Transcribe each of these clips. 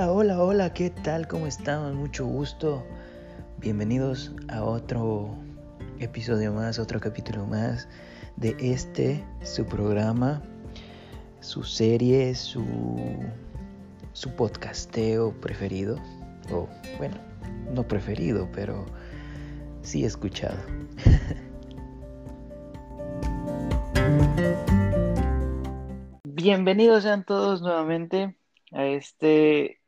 Hola, hola, hola, ¿qué tal? ¿Cómo estamos? Mucho gusto. Bienvenidos a otro episodio más, otro capítulo más de este, su programa, su serie, su, su podcasteo preferido. O bueno, no preferido, pero sí escuchado. Bienvenidos sean todos nuevamente a este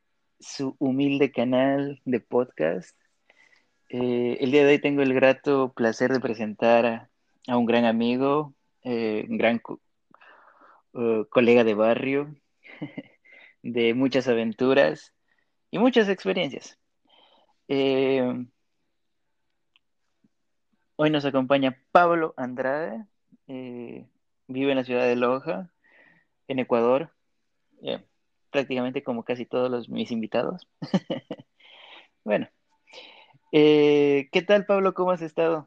su humilde canal de podcast. Eh, el día de hoy tengo el grato placer de presentar a, un gran amigo, eh, un gran uh, colega de barrio, de muchas aventuras y muchas experiencias. Eh, hoy nos acompaña Pablo Andrade, eh, vive en la ciudad de Loja, en Ecuador. Prácticamente como casi todos los, mis invitados. bueno, eh, ¿qué tal Pablo? ¿Cómo has estado?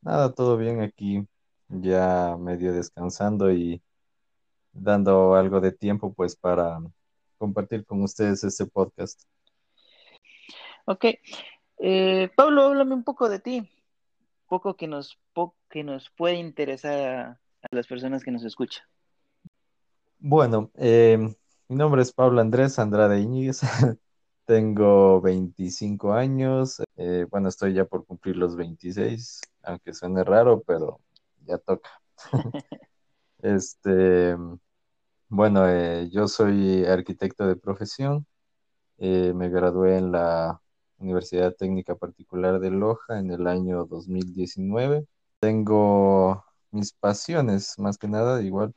Nada, todo bien aquí, ya medio descansando y dando algo de tiempo pues para compartir con ustedes este podcast. Ok, eh, Pablo, háblame un poco de ti, poco que nos, po que nos puede interesar a, a las personas que nos escuchan. Bueno, eh, mi nombre es Pablo Andrés Andrade Iñiguez, tengo 25 años, eh, bueno, estoy ya por cumplir los 26, aunque suene raro, pero ya toca. este, bueno, eh, yo soy arquitecto de profesión, eh, me gradué en la Universidad Técnica Particular de Loja en el año 2019. Tengo mis pasiones, más que nada, igual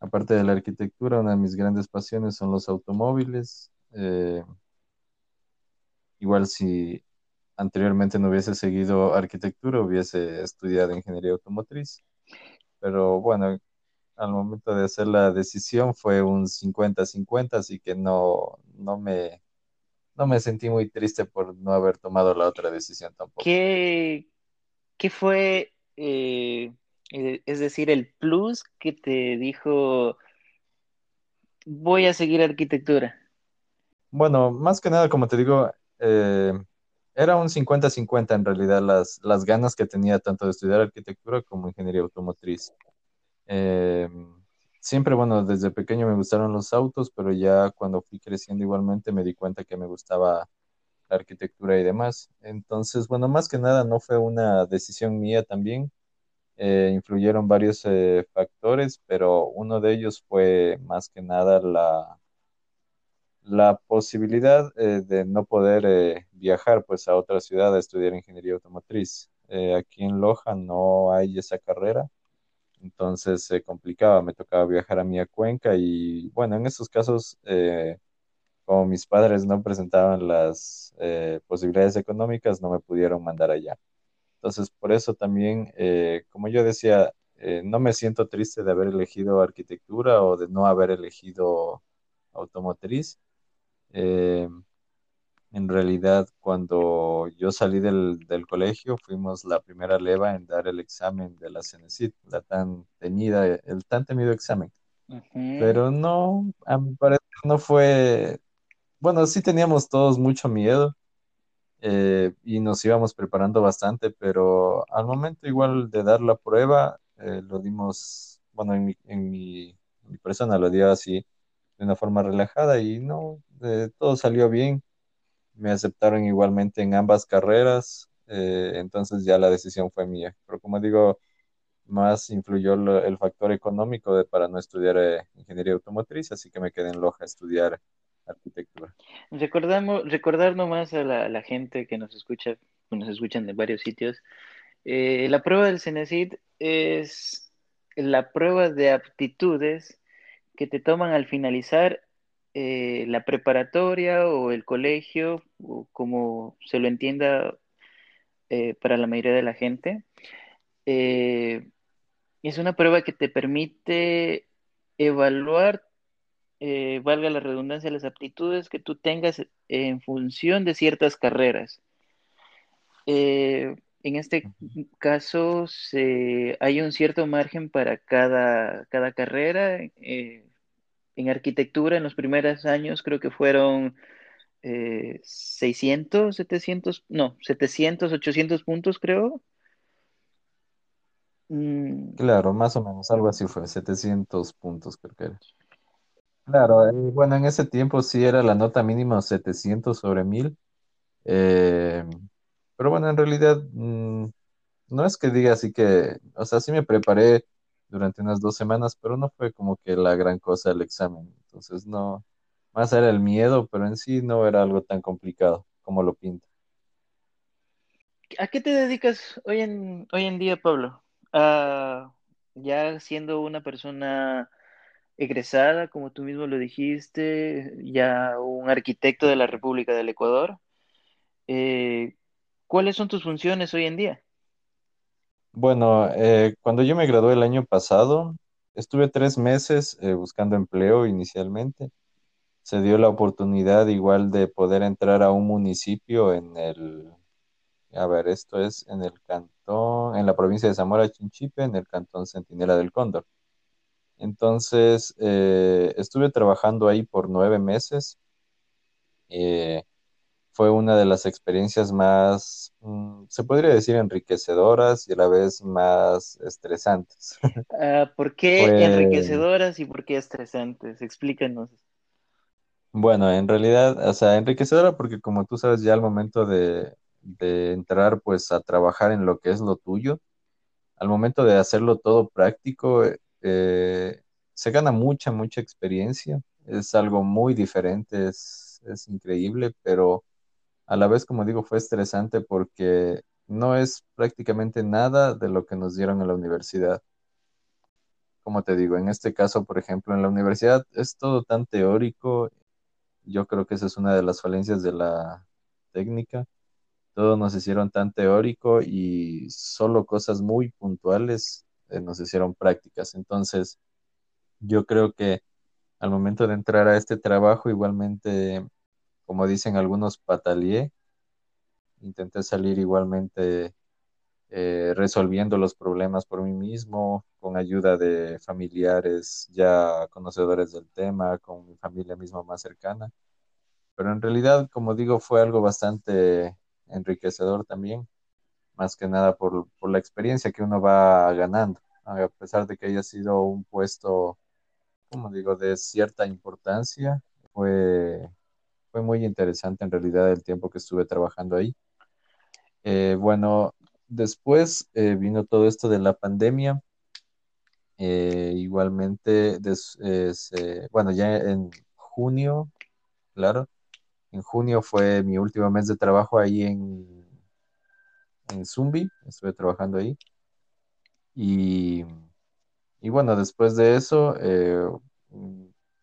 aparte de la arquitectura, una de mis grandes pasiones son los automóviles. Eh, igual si anteriormente no hubiese seguido arquitectura, hubiese estudiado ingeniería automotriz. Pero bueno, al momento de hacer la decisión fue un 50-50, así que no, no, me, no me sentí muy triste por no haber tomado la otra decisión tampoco. ¿Qué, qué fue... Eh es decir, el plus que te dijo, voy a seguir arquitectura. Bueno, más que nada, como te digo, eh, era un 50-50 en realidad las, las ganas que tenía tanto de estudiar arquitectura como ingeniería automotriz. Eh, siempre, bueno, desde pequeño me gustaron los autos, pero ya cuando fui creciendo igualmente me di cuenta que me gustaba la arquitectura y demás. Entonces, bueno, más que nada no fue una decisión mía también, eh, influyeron varios eh, factores, pero uno de ellos fue más que nada la, la posibilidad eh, de no poder viajar pues a otra ciudad a estudiar ingeniería automotriz. Aquí en Loja no hay esa carrera, entonces se complicaba, me tocaba viajar a mi Cuenca y bueno, en esos casos, como mis padres no presentaban las posibilidades económicas, no me pudieron mandar allá. Entonces, por eso también, eh, como yo decía, eh, no me siento triste de haber elegido arquitectura o de no haber elegido automotriz. Eh, en realidad, cuando yo salí del, del, colegio, fuimos la primera leva en dar el examen de la CENESID, la tan temida, el tan temido examen. Uh -huh. Pero no, a mi parecer no fue, bueno, sí teníamos todos mucho miedo, eh, y nos íbamos preparando bastante, pero al momento igual de dar la prueba, eh, lo dimos, bueno, en mi, en, mi, en mi, persona lo dio así de una forma relajada y no, eh, todo salió bien. Me aceptaron igualmente en ambas carreras, eh, entonces ya la decisión fue mía. Pero como digo, más influyó el factor económico de, para no estudiar eh, ingeniería automotriz, así que me quedé en Loja a estudiar arquitectura. Recordamos, recordar nomás a la, gente que nos escucha, que nos escuchan de varios sitios, eh, la prueba del CENESID es la prueba de aptitudes que te toman al finalizar eh, la preparatoria o el colegio, como se lo entienda eh, para la mayoría de la gente. Es una prueba que te permite evaluar eh, valga la redundancia, las aptitudes que tú tengas en función de ciertas carreras. Eh, en este caso, se, hay un cierto margen para cada, cada carrera, eh, en arquitectura en los primeros años creo que fueron eh, 600, 700, no, 700, 800 puntos creo. Mm, Claro, más o menos, algo así fue, 700 puntos creo que era. Claro, eh, bueno, en ese tiempo sí era la nota mínima 700 sobre 1000, eh, pero bueno, en realidad mm, no es que diga así que, o sea, sí me preparé durante unas dos semanas, pero no fue como que la gran cosa el examen, entonces no, más era el miedo, pero en sí no era algo tan complicado como lo pinta. ¿A qué te dedicas hoy en, hoy en día, Pablo? Ah, ya siendo una persona egresada, como tú mismo lo dijiste, ya un arquitecto de la República del Ecuador, eh, ¿cuáles son tus funciones hoy en día? Bueno, eh, cuando yo me gradué el año pasado, estuve tres meses eh, buscando empleo inicialmente. Se dio la oportunidad igual de poder entrar a un municipio en el, a ver, esto es en el cantón, en la provincia de Zamora Chinchipe, en el cantón Centinela del Cóndor. Entonces, eh, estuve trabajando ahí por nueve meses. Eh, fue una de las experiencias más, mm, se podría decir, enriquecedoras y a la vez más estresantes. Ah, ¿por qué Fue, enriquecedoras y por qué estresantes? Explícanos. bueno, en realidad, o sea, enriquecedora porque como tú sabes, ya al momento de, de entrar pues a trabajar en lo que es lo tuyo, al momento de hacerlo todo práctico, eh, se gana mucha, mucha experiencia. Es algo muy diferente, es, es increíble, pero a la vez, como digo, fue estresante porque no es prácticamente nada de lo que nos dieron en la universidad. Como te digo, en este caso, por ejemplo, en la universidad es todo tan teórico. Yo creo que esa es una de las falencias de la técnica. Todo nos hicieron tan teórico y solo cosas muy puntuales nos hicieron prácticas. Entonces, yo creo que al momento de entrar a este trabajo, igualmente, como dicen algunos, pataleé. Intenté salir igualmente eh, resolviendo los problemas por mí mismo, con ayuda de familiares ya conocedores del tema, con mi familia misma más cercana. Pero en realidad, como digo, fue algo bastante enriquecedor también, más que nada por, por la experiencia que uno va ganando, a pesar de que haya sido un puesto, como digo, de cierta importancia, fue, fue muy interesante en realidad el tiempo que estuve trabajando ahí. Eh, bueno, después eh, vino todo esto de la pandemia. eh, igualmente, des- eh, bueno, ya en junio, claro, en junio fue mi último mes de trabajo ahí en, en Zumbi, estuve trabajando ahí. Y, y bueno, después de eso, eh,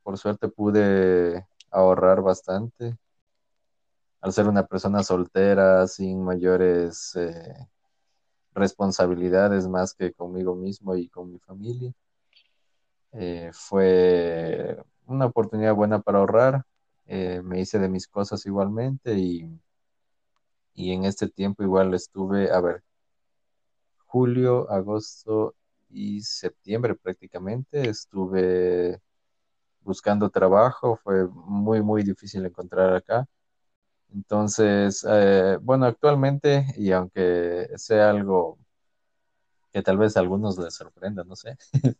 por suerte pude ahorrar bastante. Al ser una persona soltera, sin mayores eh, responsabilidades más que conmigo mismo y con mi familia. Eh, fue una oportunidad buena para ahorrar. Me hice de mis cosas igualmente y, y en este tiempo igual estuve, a ver, julio, agosto y septiembre prácticamente estuve buscando trabajo. Fue muy, muy difícil encontrar acá. Entonces, eh, bueno, actualmente, y aunque sea algo que tal vez a algunos les sorprenda, no sé,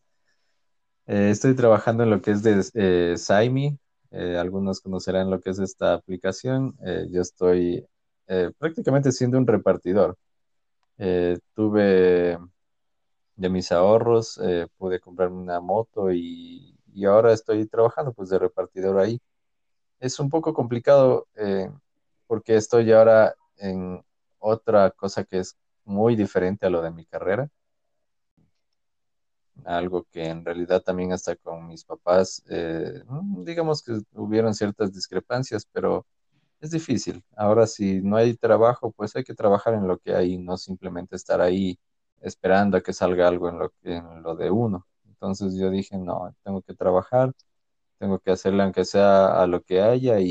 Eh, estoy trabajando en lo que es de eh, Saimi. Eh, algunos conocerán lo que es esta aplicación. Eh, yo estoy eh, prácticamente siendo un repartidor. Eh, tuve de mis ahorros, eh, pude comprarme una moto y, y ahora estoy trabajando pues de repartidor ahí. Es un poco complicado porque estoy ahora en otra cosa que es muy diferente a lo de mi carrera algo que en realidad también hasta con mis papás, mm, digamos que hubieron ciertas discrepancias, pero es difícil. Ahora, si no hay trabajo, pues hay que trabajar en lo que hay, no simplemente estar ahí esperando a que salga algo en lo que, en lo de uno. Entonces yo dije, no, tengo que trabajar, tengo que hacerle aunque sea a lo que haya y,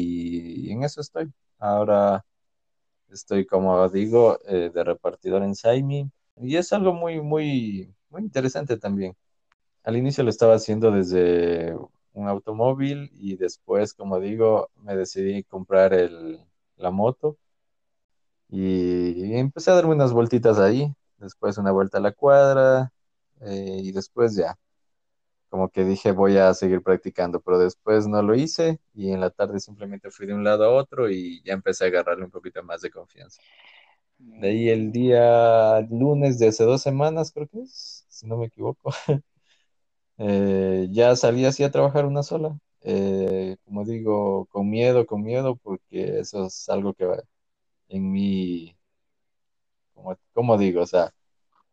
y en eso estoy. Ahora estoy, como digo, eh, de repartidor en Saimi y es algo muy, muy, muy interesante también. Al inicio lo estaba haciendo desde un automóvil y después, como digo, me decidí comprar el, la moto y empecé a darme unas vueltitas ahí, después una vuelta a la cuadra eh, y después ya, como que dije voy a seguir practicando, pero después no lo hice y en la tarde simplemente fui de un lado a otro y ya empecé a agarrarle un poquito más de confianza. De ahí el día lunes de hace dos semanas, creo que es, si no me equivoco, eh, ya salí así a trabajar una sola. Eh, como digo, con miedo, con miedo, porque eso es algo que va en mí, como, como digo, o sea,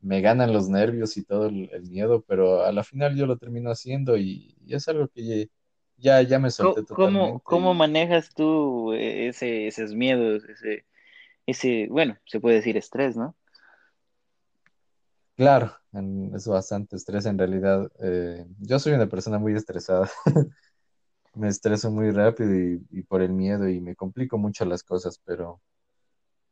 me ganan los nervios y todo el, el miedo, pero a la final yo lo termino haciendo y, y es algo que ya, ya me solté ¿Cómo, totalmente cómo manejas tú eh, ese, esos miedos, ese, ese, bueno, se puede decir estrés, ¿no? claro, es bastante estrés en realidad. eh, yo soy una persona muy estresada. Me estreso muy rápido y, por el miedo y me complico mucho las cosas, pero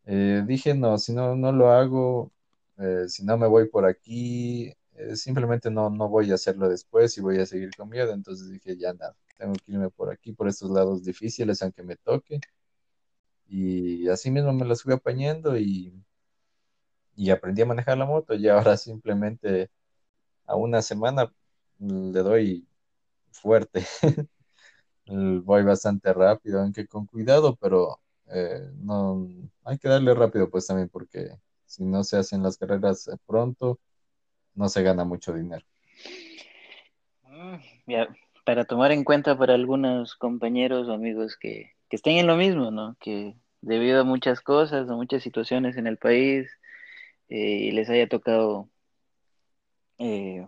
eh, dije, no, si no, no lo hago, eh, si no me voy por aquí, simplemente no, no voy a hacerlo después y voy a seguir con miedo. Entonces dije, ya nada, tengo que irme por aquí, por estos lados difíciles, aunque me toque. Y así mismo me las fui apañando y, y aprendí a manejar la moto y ahora simplemente a una semana le doy fuerte. Voy bastante rápido, aunque con cuidado, pero eh, no hay que darle rápido pues también porque si no se hacen las carreras eh, pronto, no se gana mucho dinero. Mm, para tomar en cuenta para algunos compañeros o amigos que, que estén en lo mismo, ¿no? Que debido a muchas cosas, a muchas situaciones en el país, eh, les haya tocado eh,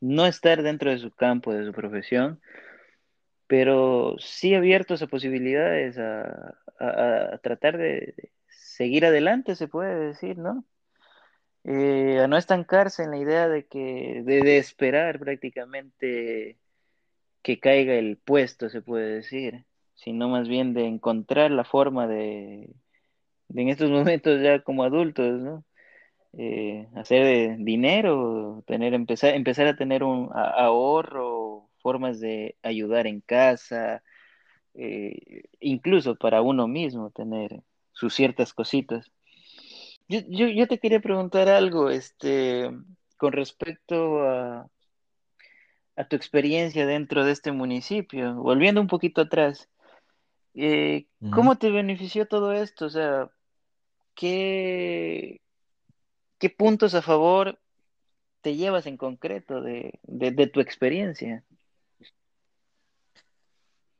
no estar dentro de su campo, de su profesión, pero sí abiertos a posibilidades, a, tratar de seguir adelante, se puede decir, ¿no? Eh, a no estancarse en la idea de que, de, esperar prácticamente que caiga el puesto, se puede decir, sino más bien de encontrar la forma de en estos momentos ya como adultos, ¿no? Eh, hacer eh, dinero, tener, empezar, empezar a tener un ahorro, formas de ayudar en casa, eh, incluso para uno mismo tener sus ciertas cositas. Yo, yo, yo te quería preguntar algo, este, con respecto a, a tu experiencia dentro de este municipio, volviendo un poquito atrás. Eh. ¿cómo te benefició todo esto? O sea, ¿qué, qué puntos a favor te llevas en concreto de, de, tu experiencia?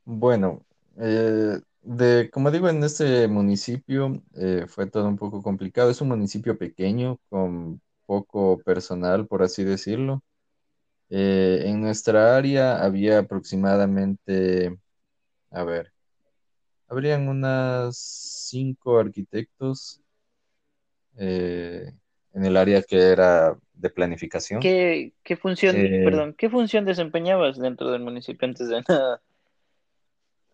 Bueno, eh, de, como digo, en este municipio eh, fue todo un poco complicado. Es un municipio pequeño, con poco personal, por así decirlo. Eh, en nuestra área había aproximadamente, a ver, Habrían unas cinco arquitectos en el área que era de planificación. ¿Qué, qué función, Eh, perdón, qué función desempeñabas dentro del municipio antes de nada?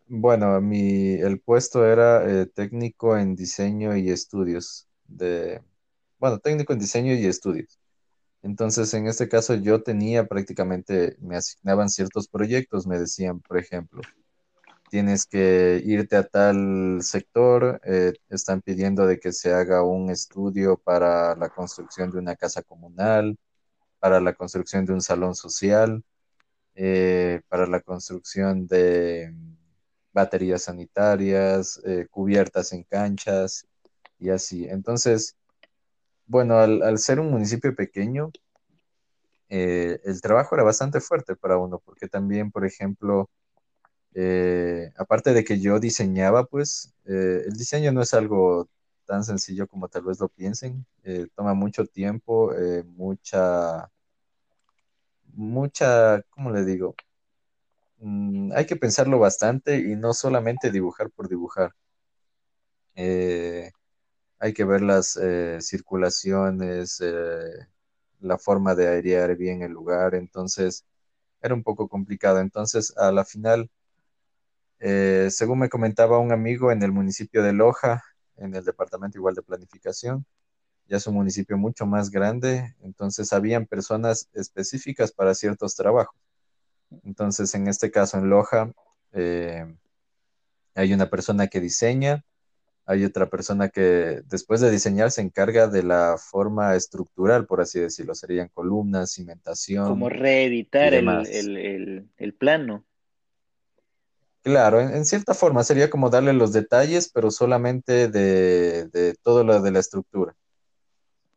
bueno, mi, el puesto era eh, técnico en diseño y estudios de, bueno, técnico en diseño y estudios. Entonces, en este caso yo tenía prácticamente, me asignaban ciertos proyectos, me decían, por ejemplo, tienes que irte a tal sector, eh, están pidiendo de que se haga un estudio para la construcción de una casa comunal, para la construcción de un salón social, eh, para la construcción de baterías sanitarias, eh, cubiertas en canchas y así. Entonces, bueno, al, ser un municipio pequeño, el trabajo era bastante fuerte para uno, porque también, por ejemplo, Eh, aparte de que yo diseñaba, pues eh, el diseño no es algo tan sencillo como tal vez lo piensen. Eh, toma mucho tiempo, mucha, mucha, ¿cómo le digo? Mm, hay que pensarlo bastante y no solamente dibujar por dibujar. Hay que ver las circulaciones, la forma de airear bien el lugar. Entonces, era un poco complicado. Entonces, a la final Eh, según me comentaba un amigo en el municipio de Loja, en el departamento igual de planificación, ya es un municipio mucho más grande, entonces habían personas específicas para ciertos trabajos. Entonces, en este caso, en Loja, eh, hay una persona que diseña, hay otra persona que después de diseñar se encarga de la forma estructural, por así decirlo. Serían columnas, Como cimentación y reeditar el, el, el, el plano. Claro, en, cierta forma sería como darle los detalles, pero solamente de, de todo lo de la estructura.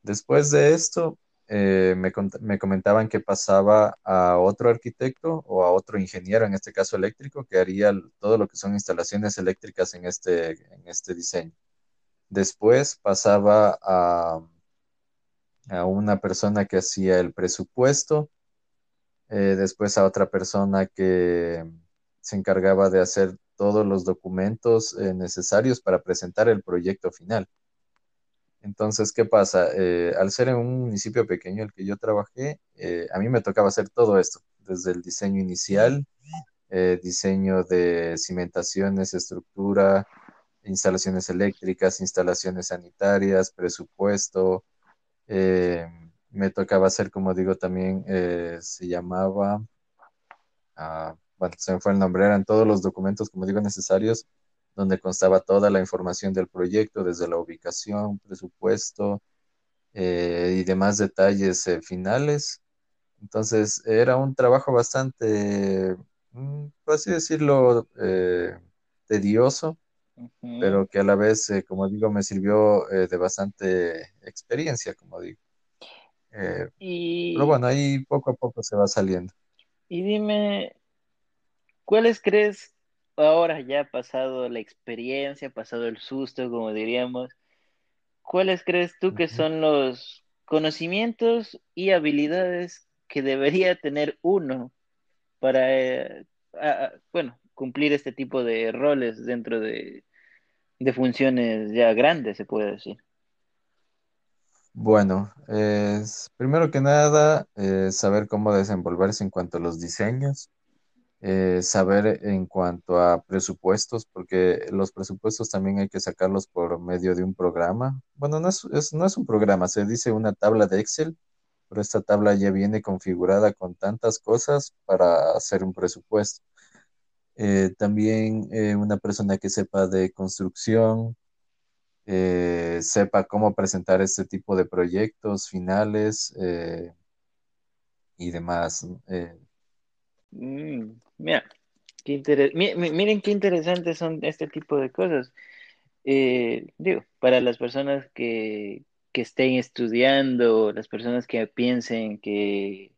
Después de esto, eh, me, me comentaban que pasaba a otro arquitecto o a otro ingeniero, en este caso eléctrico, que haría todo lo que son instalaciones eléctricas en este, en este diseño. Después pasaba a, a una persona que hacía el presupuesto, eh, después a otra persona que se encargaba de hacer todos los documentos, eh, necesarios para presentar el proyecto final. Entonces, ¿qué pasa? Eh, al ser en un municipio pequeño el que yo trabajé, eh, a mí me tocaba hacer todo esto, desde el diseño inicial, diseño de cimentaciones, estructura, instalaciones eléctricas, instalaciones sanitarias, presupuesto. me tocaba hacer, como digo, también se llamaba, ah, bueno, se me fue el nombre, eran todos los documentos, como digo, necesarios, donde constaba toda la información del proyecto, desde la ubicación, presupuesto eh, y demás detalles eh, finales. Entonces era un trabajo bastante, mm, por así decirlo, eh, tedioso, pero que a la vez, eh, como digo, me sirvió de bastante experiencia, como digo. Pero bueno, ahí poco a poco se va saliendo. y dime, ¿cuáles crees ahora ya pasado la experiencia, pasado el susto, como diríamos? ¿Cuáles crees tú que son los conocimientos y habilidades que debería tener uno para, eh, a- bueno, cumplir este tipo de roles dentro de, de funciones ya grandes, se puede decir? Bueno, es, primero que nada, eh, saber cómo desenvolverse en cuanto a los diseños eh, saber en cuanto a presupuestos, porque los presupuestos también hay que sacarlos por medio de un programa. Bueno, no es, no es un programa, se dice una tabla de Excel, pero esta tabla ya viene configurada con tantas cosas para hacer un presupuesto. Eh, también eh, una persona que sepa de construcción, eh, sepa cómo presentar este tipo de proyectos finales y demás. Mm, mira, qué inter- mi- mi- miren qué interesantes son este tipo de cosas. Eh, digo, para las personas que, que estén estudiando, las personas que piensen que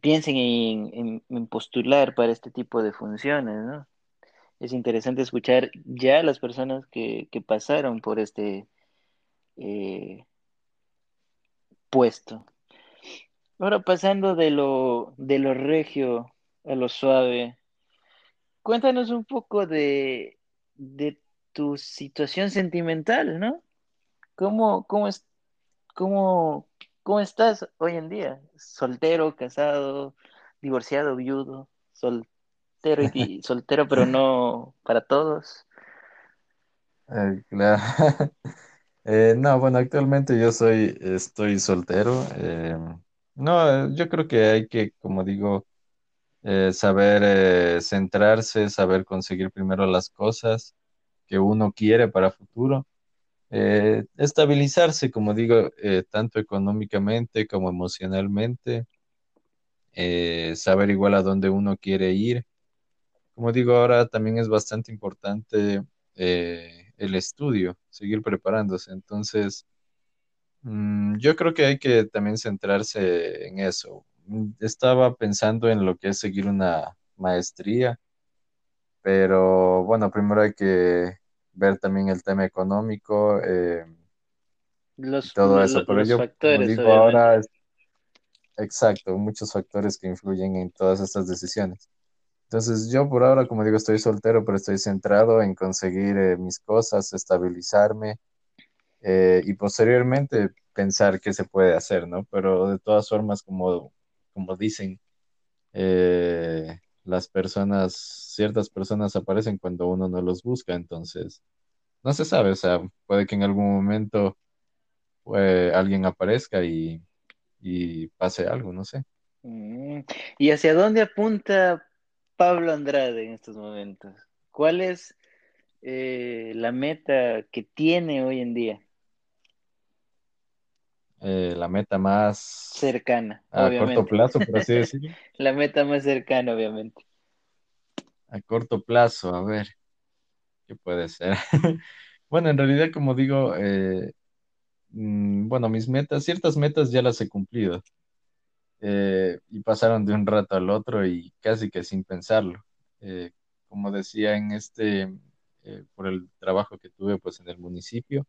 piensen en, en- en postular para este tipo de funciones, ¿no? Es interesante escuchar ya las personas que, que pasaron por este eh, puesto. Ahora pasando de lo, de lo regio a lo suave, cuéntanos un poco de, de tu situación sentimental, ¿no? ¿Cómo, cómo es, cómo, cómo estás hoy en día? ¿Soltero, casado, divorciado, viudo, soltero y soltero, pero no para todos? eh, claro. Eh, no, bueno, actualmente yo soy, estoy soltero. eh, no, yo creo que hay que, como digo, eh, saber eh, centrarse, saber conseguir primero las cosas que uno quiere para futuro, eh, estabilizarse, como digo, eh, tanto económicamente como emocionalmente, saber igual a dónde uno quiere ir. Como digo, ahora también es bastante importante el estudio, seguir preparándose. Entonces, Mm, yo creo que hay que también centrarse en eso. Estaba pensando en lo que es seguir una maestría, pero bueno, primero hay que ver también el tema económico eh, Los, todo eso. Pero los yo, como factores, digo obviamente. ahora, exacto, muchos factores que influyen en todas estas decisiones. Entonces, yo por ahora, como digo, estoy soltero, pero estoy centrado en conseguir eh, mis cosas, estabilizarme eh, y posteriormente pensar qué se puede hacer, ¿no? Pero de todas formas, como, como dicen, eh, las personas, ciertas personas aparecen cuando uno no los busca, entonces no se sabe, o sea, puede que en algún momento eh, alguien aparezca y, pase algo, no sé. Mm, ¿Y hacia dónde apunta Pablo Andrade en estos momentos? ¿Cuál es eh, la meta que tiene hoy en día? Eh, la meta más Cercana, a corto obviamente. plazo, por así decirlo. La meta más cercana, obviamente. A corto plazo, a ver, ¿qué puede ser? Bueno, en realidad, como digo, eh, mm, bueno, mis metas, ciertas metas ya las he cumplido. eh, y pasaron de un rato al otro y casi que sin pensarlo. Eh, como decía en este, eh, por el trabajo que tuve pues en el municipio,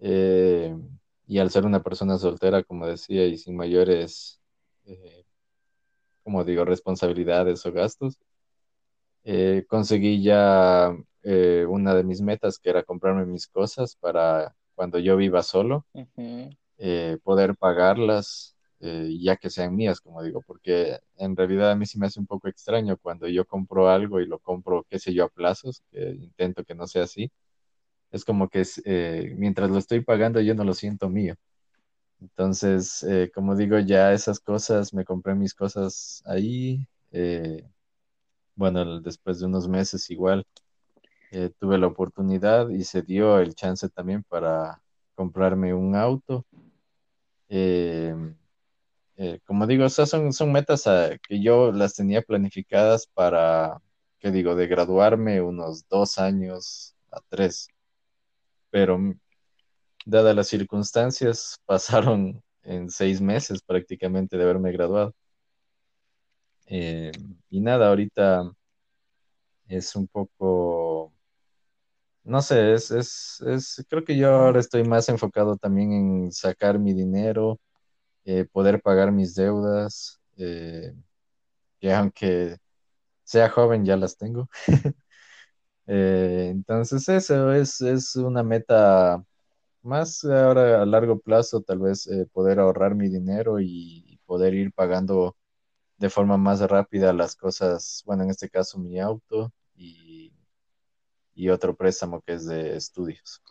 eh, y al ser una persona soltera, como decía, y sin mayores, eh, como digo, responsabilidades o gastos, eh, conseguí ya eh, una de mis metas, que era comprarme mis cosas para cuando yo viva solo eh, poder pagarlas, ya que sean mías, como digo, porque en realidad a mí sí me hace un poco extraño cuando yo compro algo y lo compro, qué sé yo, a plazos, que intento que no sea así. Es como que eh, mientras lo estoy pagando yo no lo siento mío. Entonces, eh, como digo, ya esas cosas, me compré mis cosas ahí. eh, bueno, después de unos meses igual tuve la oportunidad y se dio el chance también para comprarme un auto. Como digo, esas son, son metas ah, que yo las tenía planificadas para, ¿qué digo?, de graduarme unos dos años a tres, pero dadas las circunstancias, pasaron en seis meses prácticamente de haberme graduado. Eh, y nada, ahorita es un poco, no sé, es, es, es, creo que yo ahora estoy más enfocado también en sacar mi dinero, eh, poder pagar mis deudas, eh, que aunque sea joven, ya las tengo. Eh, entonces eso es, es una meta más ahora a largo plazo, tal vez eh, poder ahorrar mi dinero y poder ir pagando de forma más rápida las cosas, bueno, en este caso mi auto y, y otro préstamo que es de estudios.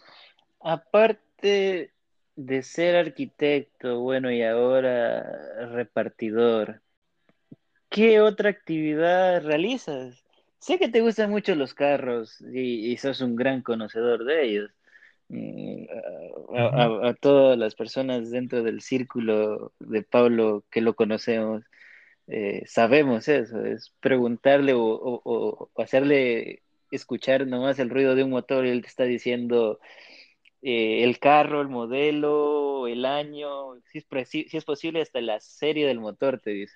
Aparte de ser arquitecto, bueno, y ahora repartidor, ¿qué otra actividad realizas? Sé que te gustan mucho los carros y, y sos un gran conocedor de ellos. A, Ujú. a- a todas las personas dentro del círculo de Pablo que lo conocemos, eh, sabemos eso, es preguntarle o, o- o- o hacerle escuchar nomás el ruido de un motor y él te está diciendo eh, el carro, el modelo, el año, si es, si es posible hasta la serie del motor, te dice.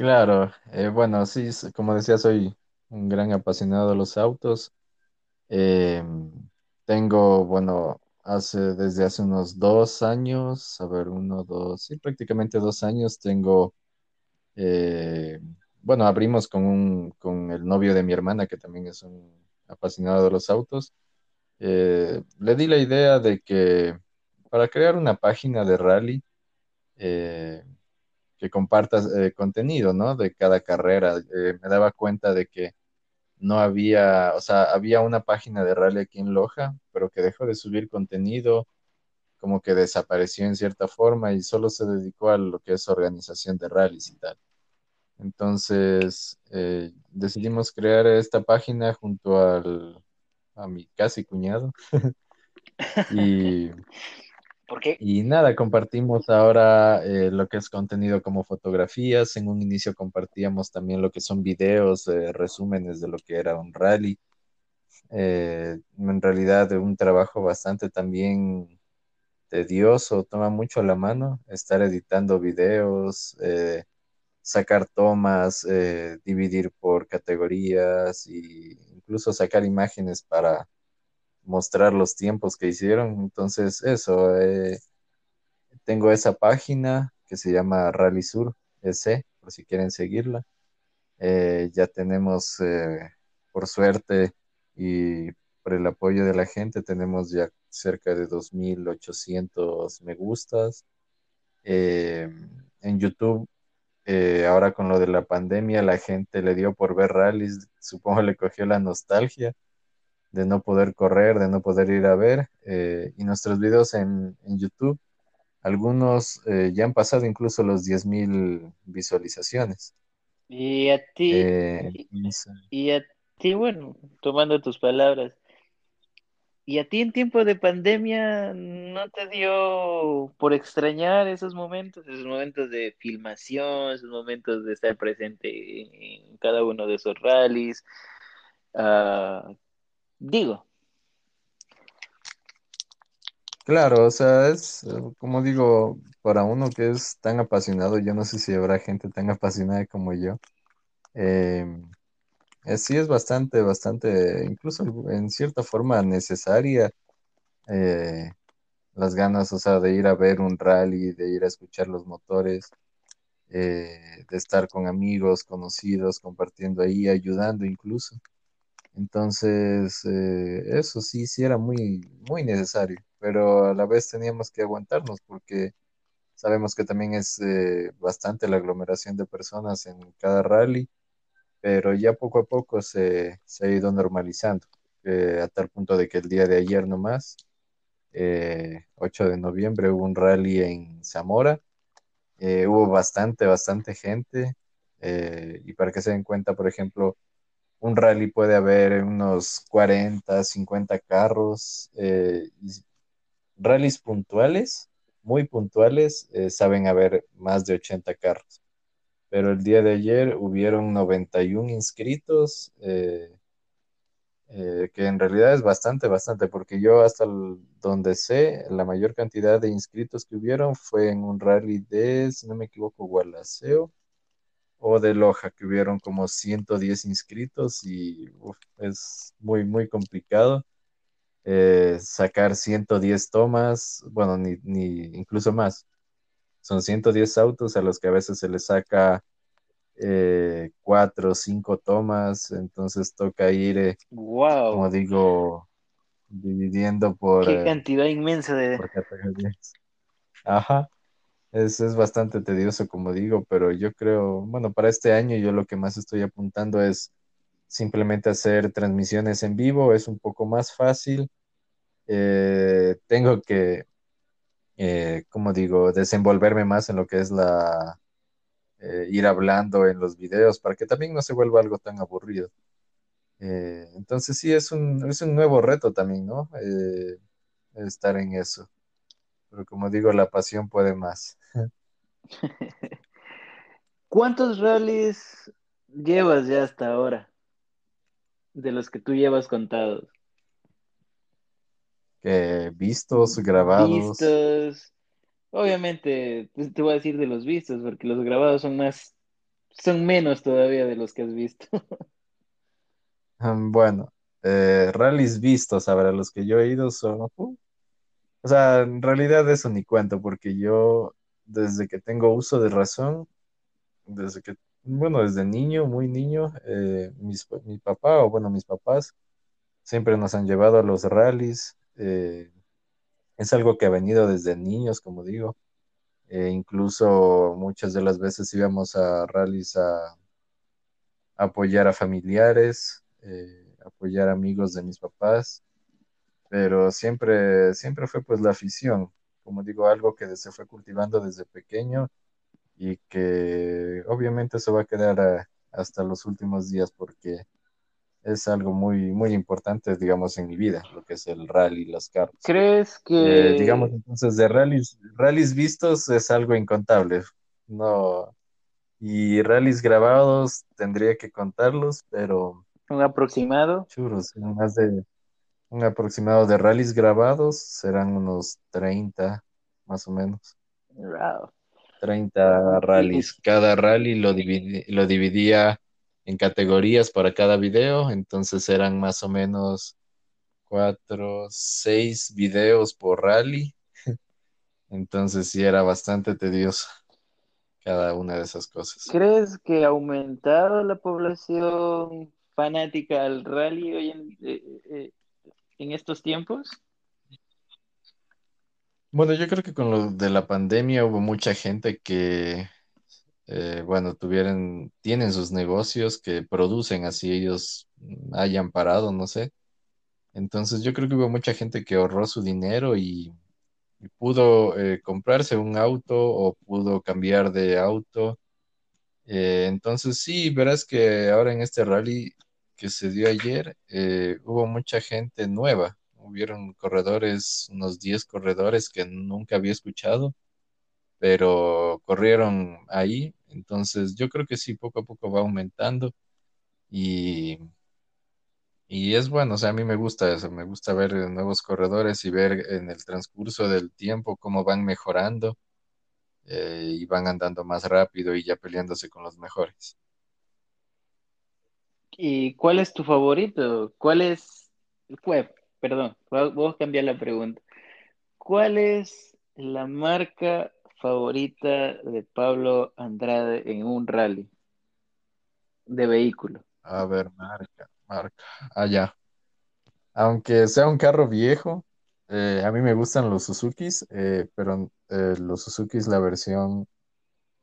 Claro, eh, bueno, sí, como decía, soy un gran apasionado de los autos. Eh, tengo, bueno, hace, desde hace unos dos años, a ver, uno, dos, sí, prácticamente dos años, tengo, eh, bueno, abrimos con un, con el novio de mi hermana, que también es un apasionado de los autos. Eh, le di la idea de que para crear una página de rally, eh, que compartas eh, contenido, ¿no? De cada carrera. Eh, me daba cuenta de que no había, o sea, había una página de rally aquí en Loja, pero que dejó de subir contenido, como que desapareció en cierta forma y solo se dedicó a lo que es organización de rallies y tal. Entonces, eh, decidimos crear esta página junto al, a mi casi cuñado y, Porque y nada, compartimos ahora eh, lo que es contenido como fotografías. En un inicio compartíamos también lo que son videos, resúmenes de lo que era un rally eh, en realidad un trabajo bastante también tedioso, toma mucho la mano estar editando videos, eh, sacar tomas, dividir por categorías e incluso sacar imágenes para mostrar los tiempos que hicieron. Entonces, eso, eh, tengo esa página que se llama Rally Sur por si quieren seguirla. Eh, ya tenemos, eh, por suerte y por el apoyo de la gente, tenemos ya cerca de 2.800 me gustas. Eh, en YouTube, ahora con lo de la pandemia, la gente le dio por ver rallies, supongo le cogió la nostalgia de no poder correr, de no poder ir a ver. eh, y nuestros videos en, en YouTube Algunos eh, ya han pasado incluso los 10.000 visualizaciones. Y a ti, Eh, y, y a ti, bueno, tomando tus palabras, ¿y a ti en tiempo de pandemia no te dio por extrañar esos momentos, esos momentos de filmación, esos momentos de estar presente en cada uno de esos rallies? Ah, digo, claro, o sea, es eh, como digo, para uno que es tan apasionado, yo no sé si habrá gente tan apasionada como yo. eh, sí es bastante, bastante, incluso en cierta forma necesaria eh, las ganas, o sea, de ir a ver un rally, de ir a escuchar los motores, eh, de estar con amigos, conocidos, compartiendo ahí, ayudando incluso. Entonces, eh, eso sí, sí era muy, muy necesario, pero a la vez teníamos que aguantarnos porque sabemos que también es eh, bastante la aglomeración de personas en cada rally, pero ya poco a poco se, se ha ido normalizando, eh, a tal punto de que el día de ayer nomás, eh, 8 de noviembre, hubo un rally en Zamora, eh, hubo bastante, bastante gente, eh, y para que se den cuenta, por ejemplo, un rally puede haber unos 40, 50 carros. eh, rallies puntuales, muy puntuales, eh, saben haber más de 80 carros. Pero el día de ayer hubieron 91 inscritos, eh, eh, que en realidad es bastante, bastante, porque yo hasta donde sé, la mayor cantidad de inscritos que hubieron fue en un rally de, si no me equivoco, Gualaceo o de Loja, que hubieron como 110 inscritos y uf, es muy, muy complicado eh, sacar 110 tomas, bueno, ni, ni incluso más. Son 110 autos a los que a veces se les saca eh, cuatro o cinco tomas, entonces toca ir, eh, como wow, digo, dividiendo por, qué eh, cantidad inmensa de... por categorías. Ajá. Es, es bastante tedioso, como digo, pero yo creo, bueno, para este año yo lo que más estoy apuntando es simplemente hacer transmisiones en vivo, es un poco más fácil. Eh, tengo que, eh, como digo, desenvolverme más en lo que es la, eh, ir hablando en los videos para que también no se vuelva algo tan aburrido. Eh, entonces sí, es un, es un nuevo reto también, ¿no? Eh, estar en eso. Pero como digo, la pasión puede más. ¿Cuántos rallies llevas ya hasta ahora de los que tú llevas contados? Que vistos, grabados. Vistos, obviamente, pues, te voy a decir de los vistos, porque los grabados son más, son menos todavía de los que has visto. Mm, Bueno, eh, rallies vistos, a ver, a los que yo he ido son, uh, o sea, en realidad eso ni cuento, porque yo desde que tengo uso de razón, desde que, bueno, desde niño, muy niño, eh, mis, mi papá, o bueno, mis papás, siempre nos han llevado a los rallies, eh, es algo que ha venido desde niños, como digo, eh, incluso muchas de las veces íbamos a rallies a, a apoyar a familiares, eh, apoyar amigos de mis papás pero siempre, siempre fue pues la afición, como digo, algo que se fue cultivando desde pequeño y que obviamente se va a quedar a- hasta los últimos días porque es algo muy, muy importante, digamos, en mi vida, lo que es el rally, los carros. ¿Crees Eh, digamos que entonces de rallies, rallies vistos es algo incontable, no, y rallies grabados tendría que contarlos, pero un aproximado? churros, más de Un aproximado de rallies grabados serán unos 30 más o menos. Wow. treinta Y, rallies. Cada rally lo dividi- lo dividía en categorías para cada video, entonces eran más o menos cuatro, seis videos por rally. Entonces sí era bastante tedioso cada una de esas cosas. ¿Crees que ha aumentado la población fanática al rally hoy en, eh, eh, en estos tiempos? Bueno, yo creo que con lo de la pandemia hubo mucha gente que eh, bueno, tuvieron, tienen sus negocios que producen así ellos hayan parado, no sé. Entonces yo creo que hubo mucha gente que ahorró su dinero y, y pudo eh, comprarse un auto o pudo cambiar de auto. Eh, entonces sí, verás que ahora en este rally que se dio ayer eh, hubo mucha gente nueva. Hubieron corredores, unos 10 corredores que nunca había escuchado, pero corrieron ahí. Entonces yo creo que sí, poco a poco va aumentando y y es bueno, o sea, a mí me gusta eso, me gusta ver eh, nuevos corredores y ver en el transcurso del tiempo cómo van mejorando eh, y van andando más rápido y ya peleándose con los mejores. ¿Y cuál es tu favorito? ¿Cuál es, fue, perdón, vos cambiar la pregunta. ¿Cuál es la marca favorita de Pablo Andrade en un rally de vehículo? A ver, marca, marca. Allá. Aunque sea un carro viejo, eh, a mí me gustan los Suzukis, eh, pero eh, los Suzukis, la versión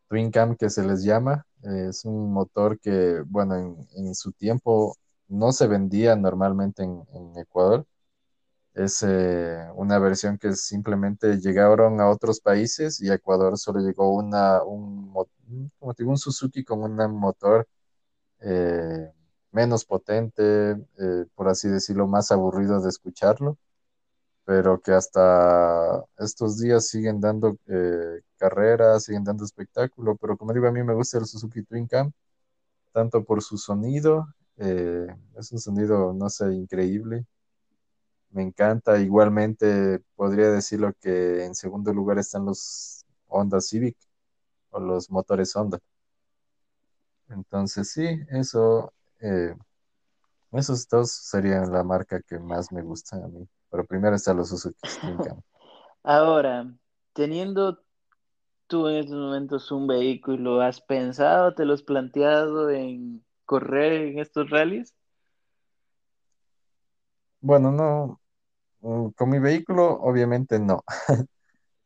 Twin Cam que se les llama, es un motor que, bueno, en, su tiempo no se vendía normalmente en, Ecuador. Es una versión que simplemente llegaron a otros países y a Ecuador solo llegó una, un, mo- como un Suzuki con un motor eh, menos potente, eh, por así decirlo, más aburrido de escucharlo, pero que hasta estos días siguen dando eh, carreras, siguen dando espectáculo, pero como digo, a mí me gusta el Suzuki Twin Cam, tanto por su sonido, eh, es un sonido, no sé, increíble, me encanta, igualmente podría decirlo que en segundo lugar están los Honda Civic o los motores Honda. Entonces sí, eso, eh, esos dos serían la marca que más me gusta a mí. Pero primero están los Suzuki. Ahora, teniendo tú en estos momentos un vehículo, ¿has pensado, te lo has planteado en correr en estos rallies? Bueno, no, mm, con mi vehículo obviamente no.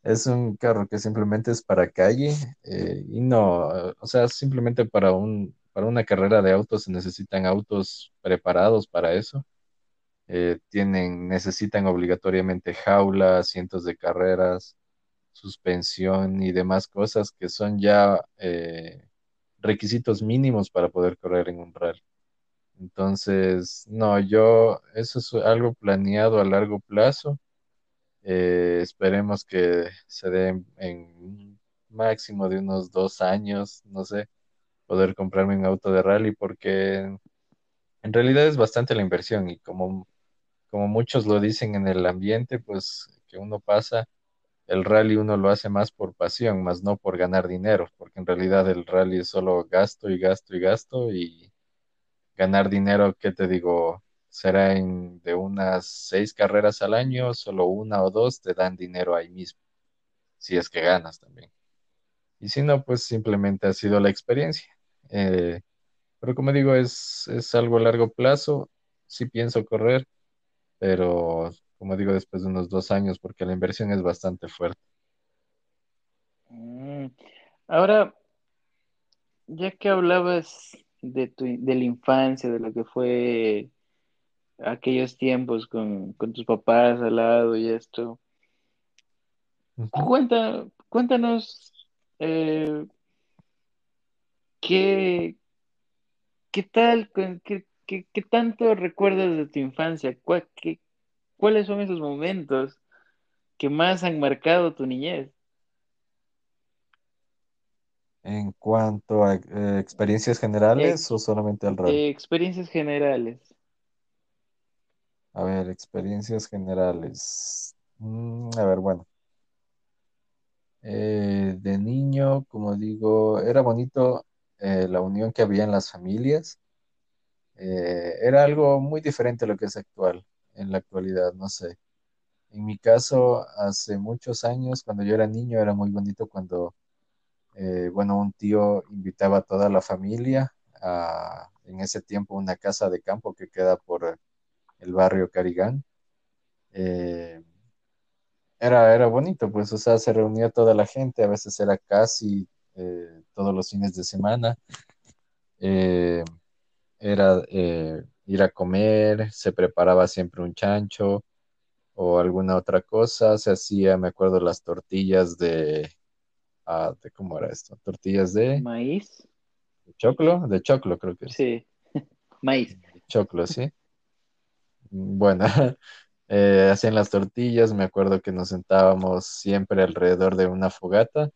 Es un carro que simplemente es para calle eh, y no, o sea, simplemente para un, para una carrera de autos se necesitan autos preparados para eso. Eh, tienen, necesitan obligatoriamente jaula, asientos de carreras, suspensión y demás cosas que son ya eh, requisitos mínimos para poder correr en un rally. Entonces, no, yo, eso es algo planeado a largo plazo. Eh, esperemos que se dé en, máximo de unos dos años, no sé, poder comprarme un auto de rally porque en realidad es bastante la inversión y como, como muchos lo dicen en el ambiente, pues que uno pasa el rally uno lo hace más por pasión, más no por ganar dinero, porque en realidad el rally es solo gasto y gasto y gasto y ganar dinero, ¿qué te digo? Será en de unas seis carreras al año, solo una o dos te dan dinero ahí mismo, si es que ganas también. Y si no, pues simplemente ha sido la experiencia. Eh, pero como digo, es, es algo a largo plazo, sí pienso correr, pero como digo, después de unos dos años, porque la inversión es bastante fuerte. Mm. Ahora, ya que hablabas de tu, de la infancia, de lo que fue aquellos tiempos con, con tus papás al lado y esto, cuenta, cuéntanos eh, qué, qué tal, qué, qué, qué tanto recuerdas de tu infancia, ¿Cuál- qué- cuáles son esos momentos que más han marcado tu niñez. En cuanto a eh, experiencias generales o solamente al rally. eh, experiencias generales. A ver, experiencias generales. Mm, a ver, bueno. Eh, de niño, como digo, era bonito la unión que había en las familias. Eh, era algo muy diferente a lo que es actual, en la actualidad, no sé. En mi caso, hace muchos años, cuando yo era niño, era muy bonito cuando, eh, bueno, un tío invitaba a toda la familia a, en ese tiempo, una casa de campo que queda por el barrio Carigán. Eh, era, era bonito, pues, o sea, se reunía toda la gente, a veces era casi eh, todos los fines de semana. Era eh, ir a comer, se preparaba siempre un chancho, o alguna otra cosa. Se hacía, me acuerdo, las tortillas de, ah, de ¿cómo era esto? Tortillas de, Maíz. de choclo, de choclo creo que es. Sí, maíz. De choclo, ¿sí? Bueno, eh, hacían las tortillas, me acuerdo que nos sentábamos siempre alrededor de una fogata.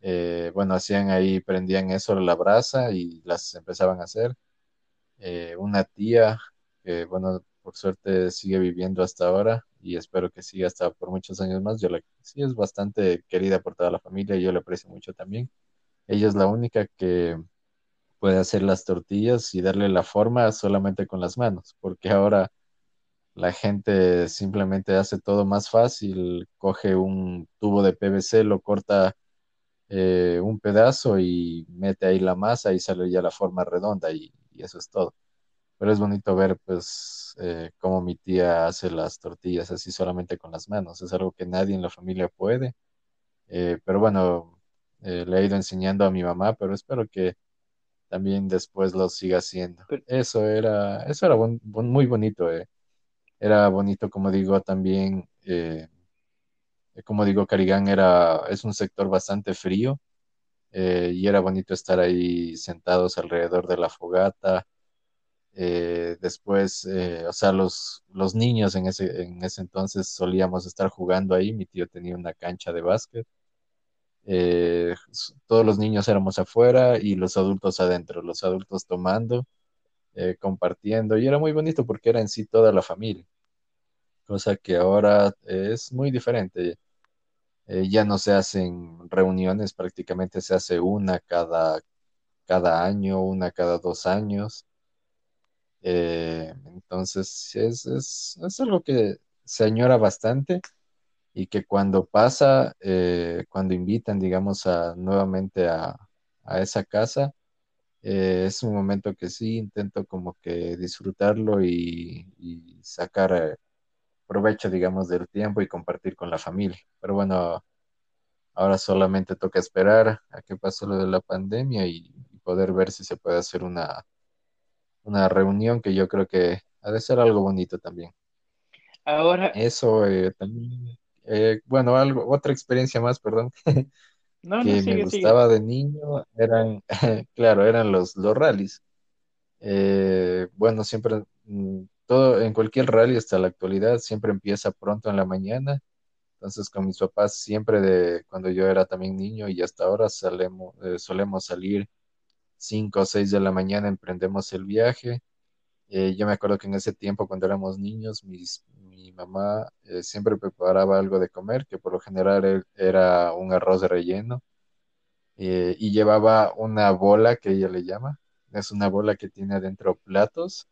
Eh, bueno, hacían ahí, prendían eso, la brasa y las empezaban a hacer. Eh, una tía que, bueno, por suerte sigue viviendo hasta ahora y espero que siga hasta por muchos años más. Yo la, sí es bastante querida por toda la familia y yo la aprecio mucho también. Ella es la única que puede hacer las tortillas y darle la forma solamente con las manos, porque ahora la gente simplemente hace todo más fácil, coge un tubo de PVC, lo corta eh, un pedazo y mete ahí la masa y sale ya la forma redonda y, y eso es todo. Pero es bonito ver pues eh, cómo mi tía hace las tortillas así solamente con las manos. Es algo que nadie en la familia puede. Eh, pero bueno, eh, le he ido enseñando a mi mamá, pero espero que también después lo siga haciendo. Eso era, eso era bon- bon- muy bonito. eh. Era bonito, como digo, también, eh, como digo, Carigán era, es un sector bastante frío eh, y era bonito estar ahí sentados alrededor de la fogata. Eh, después, eh, o sea, los, los niños en ese, en ese entonces solíamos estar jugando ahí. Mi tío tenía una cancha de básquet. Todos los niños éramos afuera y los adultos adentro, los adultos tomando, compartiendo. Y era muy bonito porque era en sí toda la familia, cosa que ahora es muy diferente. Eh, ya no se hacen reuniones, prácticamente se hace una cada, cada año, una cada dos años. Eh, entonces es, es, es algo que se añora bastante y que cuando pasa, eh, cuando invitan, digamos, a, nuevamente a, a esa casa, es un momento que sí intento como que disfrutarlo y, sacar provecho, digamos, del tiempo y compartir con la familia. Pero bueno, ahora solamente toca esperar a que pase lo de la pandemia y, y poder ver si se puede hacer una, una reunión que yo creo que ha de ser algo bonito también. ahora, Eso eh, también, eh, bueno, algo, otra experiencia más, perdón, no, no, que me sigue, sigue. gustaba de niño eran, claro, eran los, los rallies. Eh, bueno, siempre, mm, todo, en cualquier rally hasta la actualidad, siempre empieza pronto en la mañana. Entonces, con mis papás, siempre de cuando yo era también niño y hasta ahora eh, solemos salir 5 o 6 de la mañana, emprendemos el viaje. Eh, yo me acuerdo que en ese tiempo, cuando éramos niños, mi mamá eh, siempre preparaba algo de comer, que por lo general e- era un arroz relleno, eh, y llevaba una bola que ella le llama. Es una bola que tiene adentro platos.